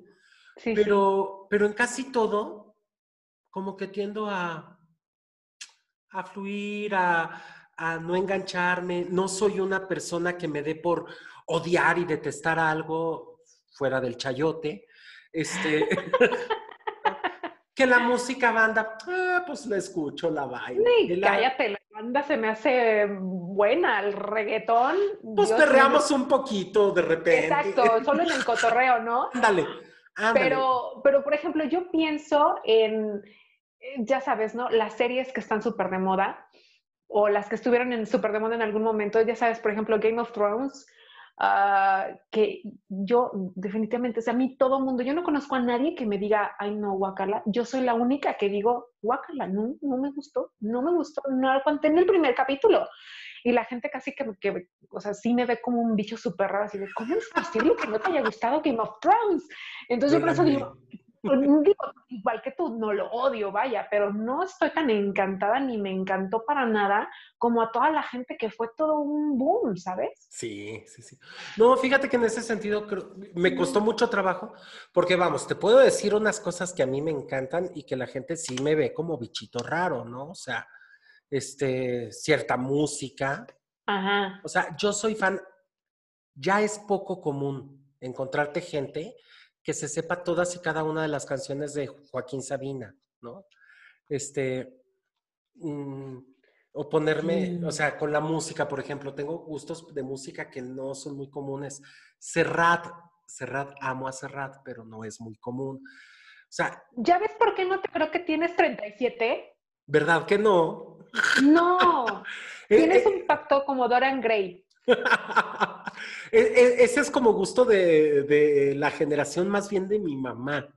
sí pero, pero en casi todo, como que tiendo a, a fluir, a, no engancharme. No soy una persona que me dé por odiar y detestar algo fuera del chayote. Este, que la música banda, ah, pues la escucho, la bailo. cállate, la banda se me hace buena, el reggaetón. Pues perreamos un poquito de repente. Exacto, solo en el cotorreo, ¿no? Ándale. Pero, pero, por ejemplo, yo pienso en, ya sabes, ¿no? Las series que están súper de moda o las que estuvieron en súper de moda en algún momento, ya sabes, por ejemplo, Game of Thrones, uh, que yo definitivamente, o sea, a mí todo mundo, yo no conozco a nadie que me diga, ay no, guacala, yo soy la única que digo, guacala, no, no me gustó, no me gustó, no aguanté en el primer capítulo. Y la gente casi que, que, o sea, sí me ve como un bicho súper raro, así de, ¿cómo es posible que no te haya gustado Game of Thrones? Entonces yo por eso digo, pues, igual que tú, no lo odio, vaya, pero no estoy tan encantada ni me encantó para nada como a toda la gente que fue todo un boom, ¿sabes? Sí, sí, sí. No, fíjate que en ese sentido me costó mucho trabajo, porque vamos, te puedo decir unas cosas que a mí me encantan y que la gente sí me ve como bichito raro, ¿no? O sea, este, cierta música. Ajá. O sea, yo soy fan, ya es poco común encontrarte gente que se sepa todas y cada una de las canciones de Joaquín Sabina, ¿no? Este, mm, o ponerme, o sea, con la música, por ejemplo, tengo gustos de música que no son muy comunes. Serrat, Serrat, amo a Serrat, pero no es muy común. O sea... ¿Ya ves por qué no te creo que tienes 37? ¿Verdad que no? No, eh, tienes eh, un pacto como Dorian Gray. E, e, ese es como gusto de, la generación más bien de mi mamá.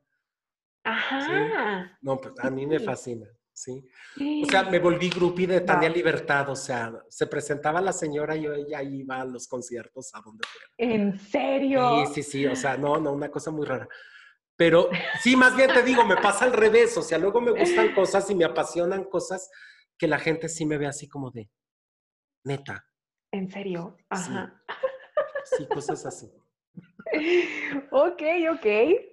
Ajá. No, pues a mí me fascina, ¿sí? O sea, me volví grupi de Tania Libertad, o sea, se presentaba la señora y yo ella iba a los conciertos a donde fuera. ¿En serio? Sí, sí, sí, o sea, no, no, una cosa muy rara. Pero sí, más bien te digo, me pasa al revés, o sea, luego me gustan cosas y me apasionan cosas que la gente sí me ve así como de, neta. ¿En serio? Ajá. Sí, cosas así. ok, ok,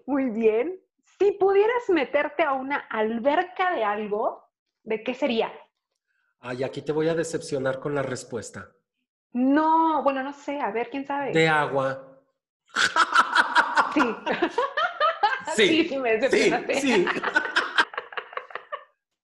muy bien. Si pudieras meterte a una alberca de algo, ¿de qué sería? Ay, aquí te voy a decepcionar con la respuesta. No, bueno, no sé, a ver, quién sabe. De agua. Sí. Sí, sí, me decepcionaste. Sí, sí.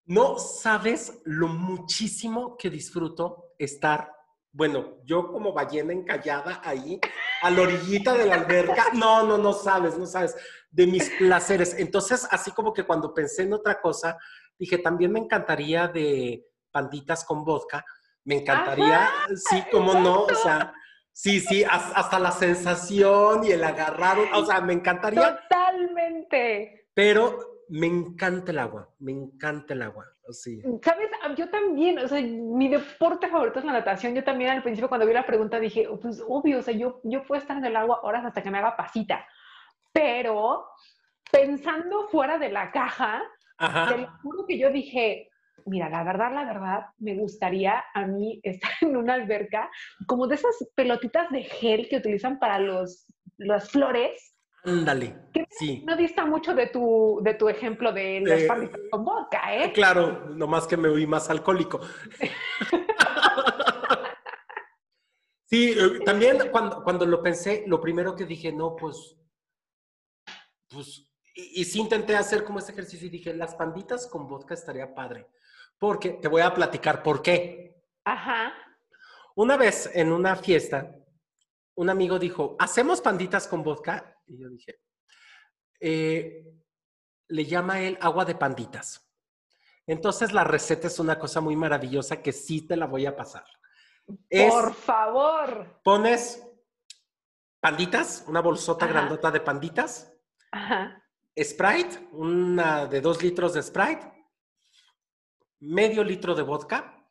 No sabes lo muchísimo que disfruto estar, bueno, yo como ballena encallada ahí, a la orillita de la alberca. No, no, no sabes, no sabes, de mis placeres. Entonces, así como que cuando pensé en otra cosa, dije, también me encantaría de panditas con vodka. Me encantaría, sí, como no, o sea, sí, sí, hasta la sensación y el agarrar, o sea, me encantaría. Totalmente. Pero me encanta el agua, me encanta el agua. Sí. ¿Sabes? Ah, yo también, o sea, mi deporte favorito es la natación. Yo también al principio cuando vi la pregunta dije, oh, pues obvio, o sea, yo, yo puedo estar en el agua horas hasta que me haga pasita. Pero pensando fuera de la caja, te lo juro que yo dije, mira, la verdad, la verdad, me gustaría a mí estar en una alberca como de esas pelotitas de gel que utilizan para los, las flores Ándale, sí. No dista mucho de tu, de tu ejemplo de las panditas con vodka, ¿eh? Claro, nomás que me oí más alcohólico. sí, eh, también cuando, cuando lo pensé, lo primero que dije, no, pues, pues, y, y, sí intenté hacer como ese ejercicio y dije, las panditas con vodka estaría padre. Porque te voy a platicar por qué. Ajá. Una vez en una fiesta, un amigo dijo, ¿hacemos panditas con vodka? Y yo dije, eh, le llama él agua de panditas. Entonces la receta es una cosa muy maravillosa que sí te la voy a pasar. Por favor. Pones panditas, una bolsota grandota de panditas. Ajá. Sprite, una de dos litros de Sprite. Medio litro de vodka.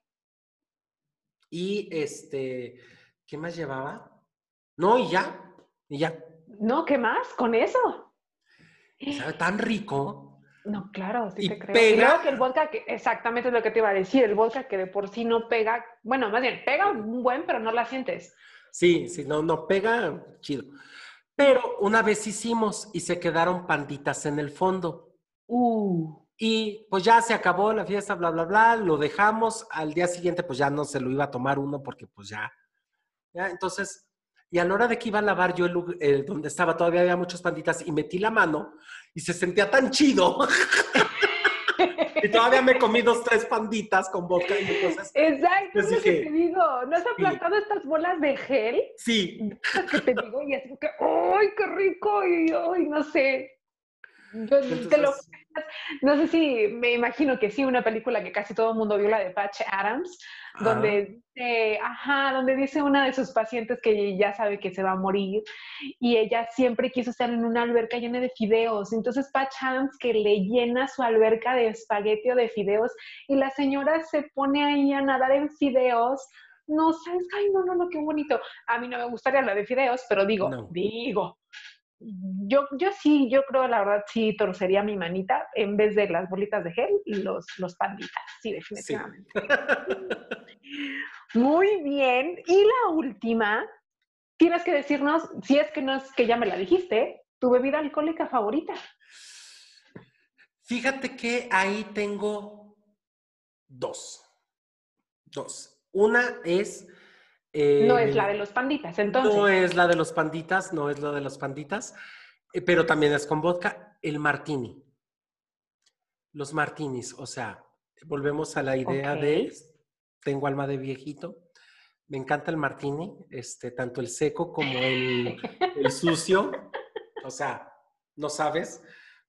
Y este, ¿qué más llevaba? No, y ya, y ya. No, ¿qué más? ¿Con eso? Sabe tan rico. No, claro, sí te creo. Pega. que el vodka, que exactamente es lo que te iba a decir, el vodka que de por sí no pega, bueno, más bien, pega un buen, pero no la sientes. Sí, sí, no, no pega, chido. Pero una vez hicimos y se quedaron panditas en el fondo. Uh. Y pues ya se acabó la fiesta, bla, bla, bla, lo dejamos. Al día siguiente, pues ya no se lo iba a tomar uno porque pues ya. Ya, entonces y a la hora de que iba a lavar yo el, donde estaba todavía había muchas panditas y metí la mano y se sentía tan chido. Y todavía me comí dos, tres panditas con vodka y entonces... Exacto, es lo que te digo. ¿No has aplastado estas bolas de gel? Sí. que te digo y es que, ¡ay, qué rico! Y, ¡ay, no sé! Yo te lo, no sé si me imagino que sí, una película que casi todo el mundo vio, la de Patch Adams, donde, ajá, donde dice una de sus pacientes que ya sabe que se va a morir y ella siempre quiso estar en una alberca llena de fideos. Entonces Patch Adams que le llena su alberca de espagueti o de fideos y la señora se pone ahí a nadar en fideos no sabes, ay, no, no, no, qué bonito. A mí no me gustaría la de fideos, pero digo, digo, yo, yo sí, yo creo, la verdad, sí torcería mi manita en vez de las bolitas de gel y los, los panditas. Sí, definitivamente. Muy bien. Y la última, tienes que decirnos, si es que no es que ya me la dijiste, tu bebida alcohólica favorita. Fíjate que ahí tengo dos. Dos. Una es no es la de los panditas, entonces. No es la de los panditas, no es la de los panditas, eh, pero también es con vodka, el martini. Los martinis, o sea, volvemos a la idea de tengo alma de viejito. Me encanta el martini, este, tanto el seco como el, sucio. O sea, no sabes,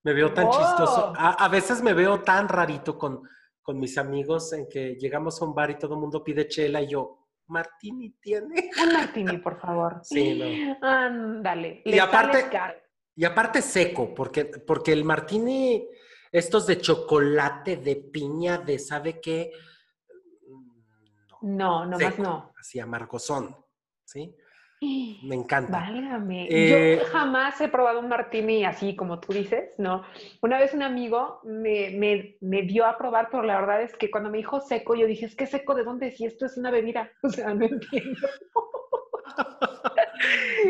me veo tan chistoso. Oh. A, veces me veo tan rarito con, con mis amigos en que llegamos a un bar y todo el mundo pide chela y yo, martini tiene. Un martini, por favor. Sí, no. Ándale. Y aparte, y aparte seco, porque, porque el martini, estos de chocolate, de piña, de sabe qué. No, no, más no. Así amargosón, ¿sí? Me encanta. Válgame. Eh, Yo jamás he probado un martini así como tú dices, ¿no? Una vez un amigo me, me, me, dio a probar, pero la verdad es que cuando me dijo seco, yo dije, ¿es que seco de dónde? Si esto es una bebida. O sea, no entiendo.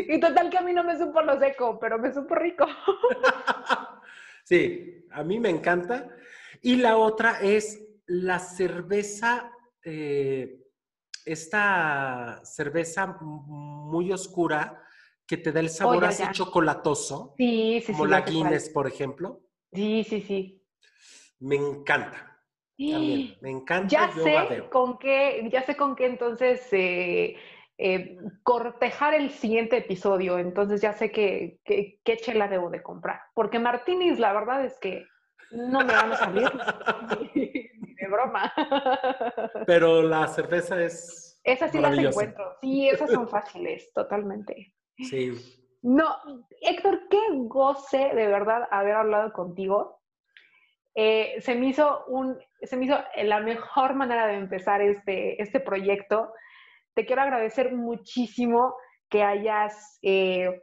y total que a mí no me supo lo seco, pero me supo rico. sí, a mí me encanta. Y la otra es la cerveza. Eh, esta cerveza muy oscura que te da el sabor así chocolatoso. Sí, sí, como la Guinness, por ejemplo. Sí, sí, sí. Me encanta. También, me encanta. Ya sé con qué, ya sé con qué entonces eh, eh, cortejar el siguiente episodio. Entonces ya sé qué chela debo de comprar. Porque Martínez, la verdad es que no me van a salir. de broma. Pero la cerveza es. Esas sí las encuentro. Sí, esas son fáciles, totalmente. Sí. No, Héctor, qué goce de verdad haber hablado contigo. Eh, se, me hizo un, se me hizo la mejor manera de empezar este, este proyecto. Te quiero agradecer muchísimo que hayas eh,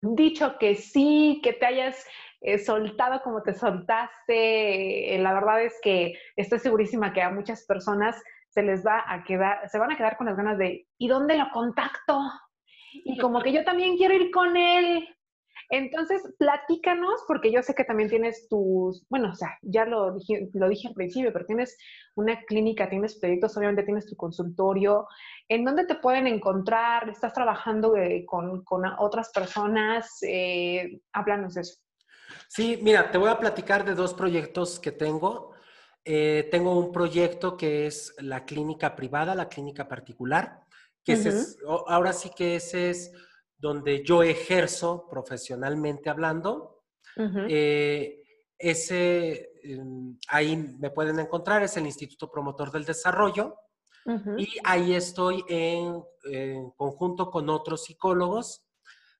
dicho que sí, que te hayas eh, soltado como te soltaste. Eh, la verdad es que estoy segurísima que a muchas personas se les va a quedar, se van a quedar con las ganas de, ¿y dónde lo contacto? Y como que yo también quiero ir con él. Entonces, platícanos, porque yo sé que también tienes tus, bueno, o sea, ya lo dije, lo dije al principio, pero tienes una clínica, tienes proyectos, obviamente tienes tu consultorio. ¿En dónde te pueden encontrar? ¿Estás trabajando eh, con, con, otras personas? Háblanos de eso. Sí, mira, te voy a platicar de dos proyectos que tengo. Eh, tengo un proyecto que es la clínica privada, la clínica particular, que es, ahora sí que ese es donde yo ejerzo profesionalmente hablando. Eh, ese, em, ahí me pueden encontrar, es el Instituto Promotor del Desarrollo. Y ahí estoy en, en, conjunto con otros psicólogos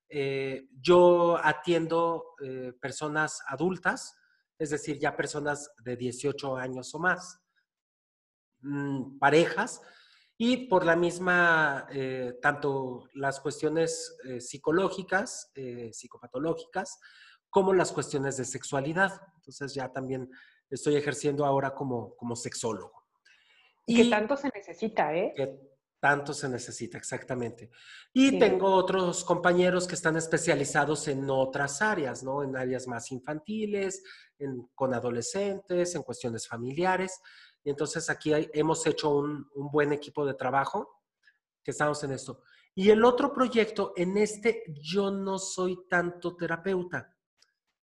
eh, yo atiendo eh, personas adultas, es decir, ya personas de 18 años o más, mm, parejas, y por la misma, eh, tanto las cuestiones psicológicas, psicopatológicas, como las cuestiones de sexualidad. Entonces ya también estoy ejerciendo ahora como, como sexólogo. Y, que tanto se necesita, ¿eh? Tanto se necesita, exactamente. Y tengo otros compañeros que están especializados en otras áreas, ¿no? En áreas más infantiles, con adolescentes, en cuestiones familiares. Y entonces aquí hemos hecho un, buen equipo de trabajo que estamos en esto. Y el otro proyecto, en este yo no soy tanto terapeuta,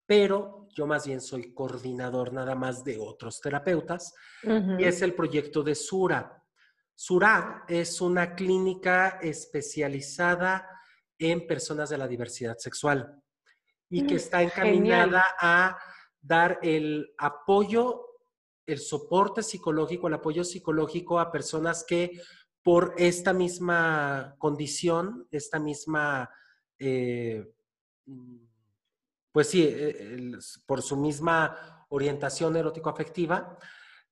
pero yo más bien soy coordinador nada más de otros terapeutas y es el proyecto de Sura. Sura es una clínica especializada en personas de la diversidad sexual y que mm, está encaminada a dar el apoyo, el soporte psicológico, el apoyo psicológico a personas que por esta misma condición, esta misma, eh, pues sí, eh, por su misma orientación erótico-afectiva,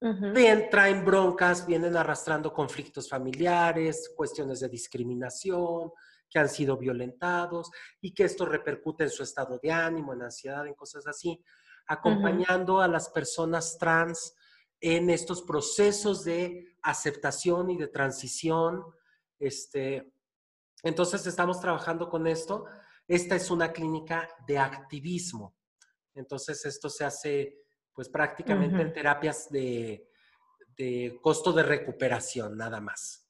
bien, traen broncas, vienen arrastrando conflictos familiares, cuestiones de discriminación, que han sido violentados y que esto repercute en su estado de ánimo, en ansiedad, en cosas así, acompañando a las personas trans en estos procesos de aceptación y de transición. Este, entonces estamos trabajando con esto. Esta es una clínica de activismo. Entonces esto se hace pues prácticamente en terapias de, de costo de recuperación, nada más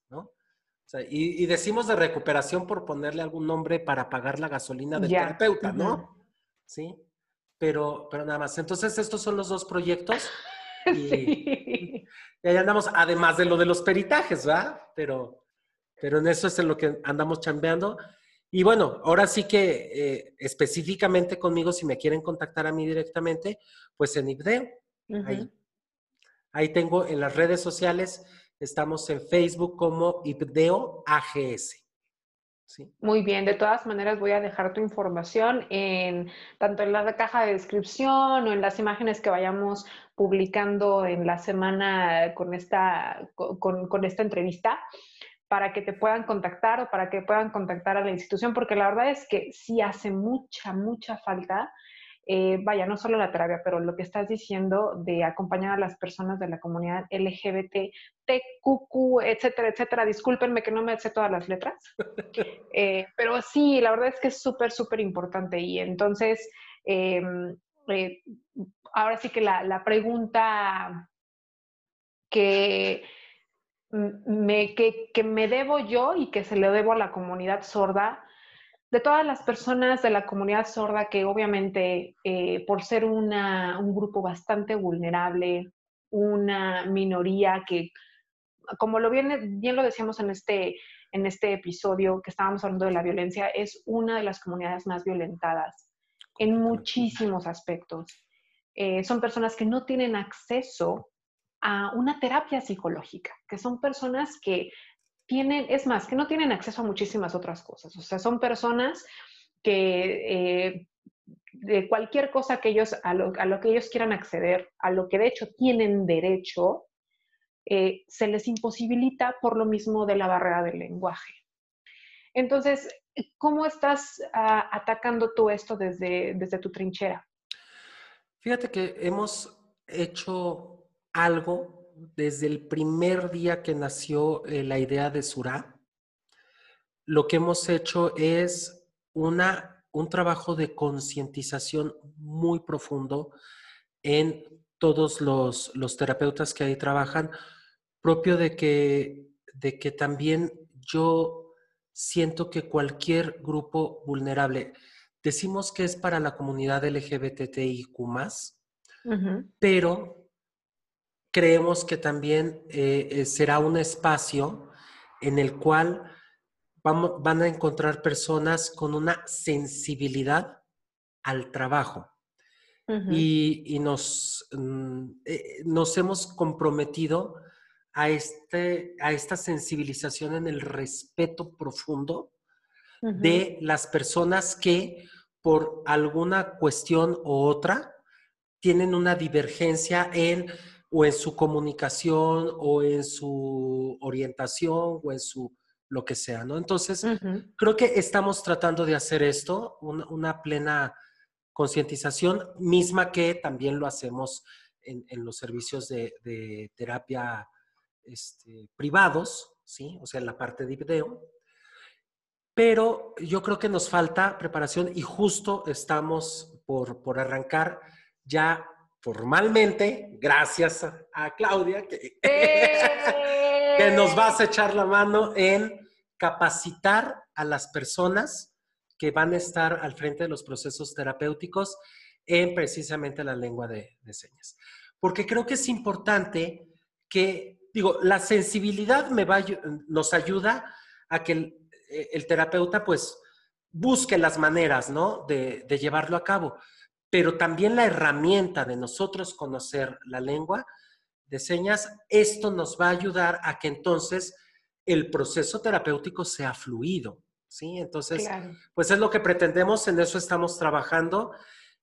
y, decimos de recuperación por ponerle algún nombre para pagar la gasolina del terapeuta, ¿no? Sí, pero, pero nada más. Entonces, estos son los dos proyectos. Y, ahí andamos, además de lo de los peritajes, ¿verdad? Pero, pero en eso es en lo que andamos chambeando. Y bueno, ahora sí que eh, específicamente conmigo, si me quieren contactar a mí directamente, pues en IBDEO. ahí, ahí tengo en las redes sociales Estamos en Facebook como IPDEO AGS. Muy bien, de todas maneras voy a dejar tu información en tanto en la caja de descripción o en las imágenes que vayamos publicando en la semana con esta, con esta entrevista para que te puedan contactar o para que puedan contactar a la institución, porque la verdad es que sí hace mucha, mucha falta eh, vaya, no solo la terapia, pero lo que estás diciendo de acompañar a las personas de la comunidad LGBT, TQQ, etcétera, etcétera. Discúlpenme que no me sé todas las letras, eh, pero sí, la verdad es que es súper, súper importante. Y entonces, eh, ahora sí que la, pregunta que me, que, que me debo yo y que se le debo a la comunidad sorda de todas las personas de la comunidad sorda que obviamente eh, por ser una, un grupo bastante vulnerable, una minoría que, como lo bien, bien lo decíamos en este, en este episodio que estábamos hablando de la violencia, es una de las comunidades más violentadas en muchísimos aspectos. Eh, son personas que no tienen acceso a una terapia psicológica, que son personas que tienen, es más, que no tienen acceso a muchísimas otras cosas. O sea, son personas que eh, de cualquier cosa que ellos, a lo, que ellos quieran acceder, a lo que de hecho tienen derecho, eh, se les imposibilita por lo mismo de la barrera del lenguaje. Entonces, ¿cómo estás ah, atacando tú esto desde, desde tu trinchera? Fíjate que hemos hecho algo desde el primer día que nació eh, la idea de Surá, lo que hemos hecho es una, un trabajo de concientización muy profundo en todos los, terapeutas que ahí trabajan, propio de que, de que también yo siento que cualquier grupo vulnerable, decimos que es para la comunidad LGBTIQ, pero creemos que también eh, eh, será un espacio en el cual vamos, van a encontrar personas con una sensibilidad al trabajo. Y, nos, mm, eh, nos hemos comprometido a, este, a esta sensibilización en el respeto profundo de las personas que por alguna cuestión u otra tienen una divergencia en o en su comunicación o en su orientación o en su lo que sea, ¿no? Entonces, creo que estamos tratando de hacer esto, una, plena concientización, misma que también lo hacemos en, los servicios de, terapia este, privados, ¿sí? O sea, en la parte de video. Pero yo creo que nos falta preparación y justo estamos por, por arrancar ya formalmente, gracias a, Claudia, que, que nos vas a echar la mano en capacitar a las personas que van a estar al frente de los procesos terapéuticos en precisamente la lengua de, señas. Porque creo que es importante que, digo, la sensibilidad me va, nos ayuda a que el, terapeuta pues busque las maneras, ¿no? De, de llevarlo a cabo. Pero también la herramienta de nosotros conocer la lengua de señas, esto nos va a ayudar a que entonces el proceso terapéutico sea fluido, ¿sí? Entonces, pues es lo que pretendemos, en eso estamos trabajando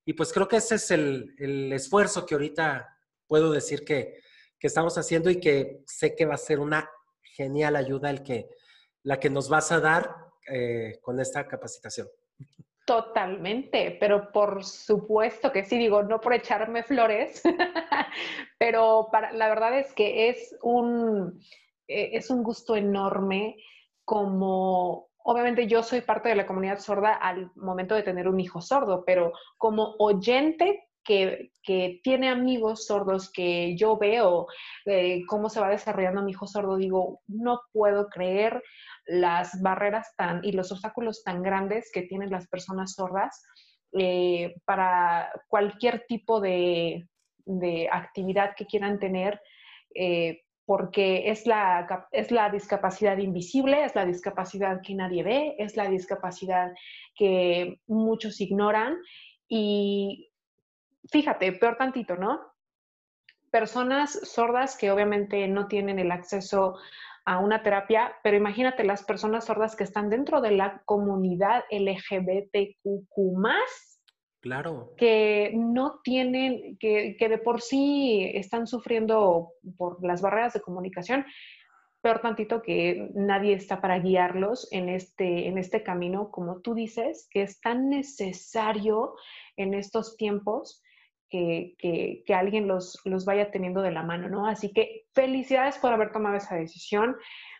y pues creo que ese es el, esfuerzo que ahorita puedo decir que, estamos haciendo y que sé que va a ser una genial ayuda el que, la que nos vas a dar eh, con esta capacitación. Totalmente, pero por supuesto que sí, digo, no por echarme flores, pero para, la verdad es que es un, eh, es un gusto enorme como, obviamente yo soy parte de la comunidad sorda al momento de tener un hijo sordo, pero como oyente que, tiene amigos sordos, que yo veo eh, cómo se va desarrollando mi hijo sordo, digo, no puedo creer las barreras tan y los obstáculos tan grandes que tienen las personas sordas eh, para cualquier tipo de, actividad que quieran tener. Eh, porque es la, es la discapacidad invisible, es la discapacidad que nadie ve, es la discapacidad que muchos ignoran y fíjate, peor tantito, ¿no? Personas sordas que obviamente no tienen el acceso a una terapia, pero imagínate las personas sordas que están dentro de la comunidad LGBTQ Claro. Que no tienen, que, que, de por sí están sufriendo por las barreras de comunicación, peor tantito que nadie está para guiarlos en este, en este camino, como tú dices, que es tan necesario en estos tiempos que, alguien los, los, vaya teniendo de la mano, ¿no? Así que felicidades por haber tomado esa decisión.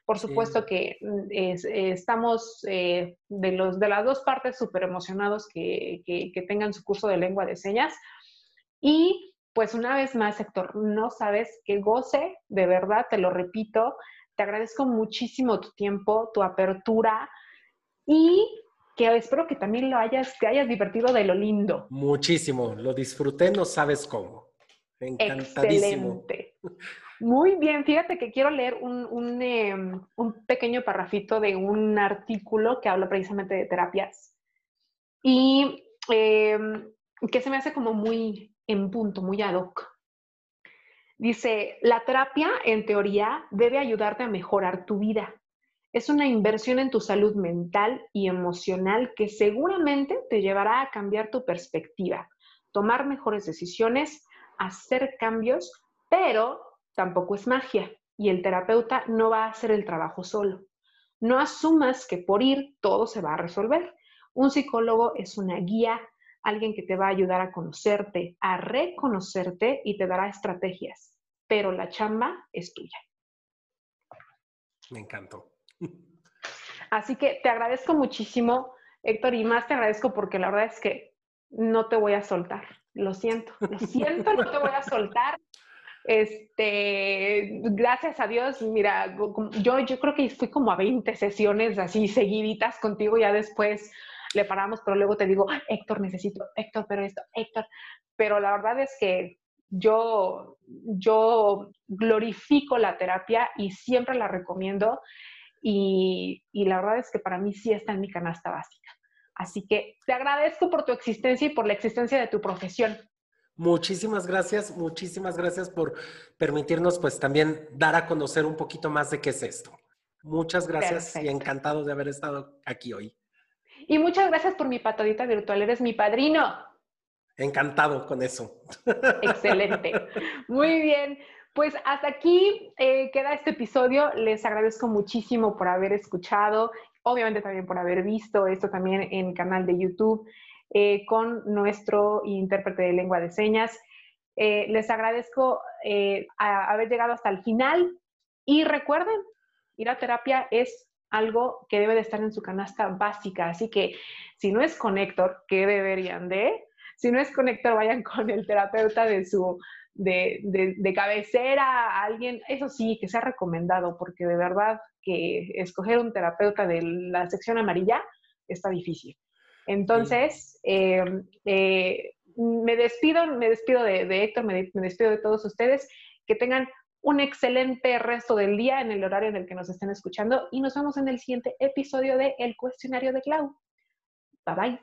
Por supuesto que mm, estamos eh, de, los, de las dos partes súper emocionados que, que, tengan su curso de lengua de señas. Y pues una vez más, Héctor, no sabes qué goce, de verdad, te lo repito, te agradezco muchísimo tu tiempo, tu apertura y que espero que también lo hayas, te hayas divertido de lo lindo. Muchísimo, lo disfruté, no sabes cómo. Encantadísimo. Excelente. Muy bien, fíjate que quiero leer un, em, pequeño parrafito de un artículo que habla precisamente de terapias y em, que se me hace como muy en punto, muy ad hoc. Dice, la terapia en teoría debe ayudarte a mejorar tu vida, es una inversión en tu salud mental y emocional que seguramente te llevará a cambiar tu perspectiva, tomar mejores decisiones, hacer cambios, pero tampoco es magia y el terapeuta no va a hacer el trabajo solo. No asumas que por ir todo se va a resolver. Un psicólogo es una guía, alguien que te va a ayudar a conocerte, a reconocerte y te dará estrategias, pero la chamba es tuya. Me encantó. Así que te agradezco muchísimo, Héctor, y más te agradezco porque la verdad es que no te voy a soltar. Lo siento, lo siento, no te voy a soltar. Este, gracias a Dios, mira, yo, yo creo que fui como a 20 sesiones así seguiditas contigo, ya después le paramos, pero luego te digo, Héctor, necesito, Héctor, pero esto, Héctor, pero la verdad es que yo, yo glorifico la terapia y siempre la recomiendo y, la verdad es que para mí sí está en mi canasta básica. Así que te agradezco por tu existencia y por la existencia de tu profesión. Muchísimas gracias, muchísimas gracias por permitirnos pues también dar a conocer un poquito más de qué es esto. Muchas gracias y encantado de haber estado aquí hoy. Y muchas gracias por mi patadita virtual, eres mi padrino. Encantado con eso. Excelente. Muy bien. Pues hasta aquí eh, queda este episodio. Les agradezco muchísimo por haber escuchado, obviamente también por haber visto esto también en el canal de YouTube eh, con nuestro intérprete de lengua de señas. Eh, les agradezco haber llegado hasta el final y recuerden, ir a terapia es algo que debe de estar en su canasta básica. Así que si no es con Héctor, ¿qué deberían de? Si no es con Héctor, vayan con el terapeuta de su de, cabecera a alguien, eso sí, que sea recomendado, porque de verdad que escoger un terapeuta de la sección amarilla está difícil. Entonces, em, eh, me despido, me despido de, Héctor, me, despido de todos ustedes. Que tengan un excelente resto del día en el horario en el que nos estén escuchando y nos vemos en el siguiente episodio de El Cuestionario de Clau. Bye bye.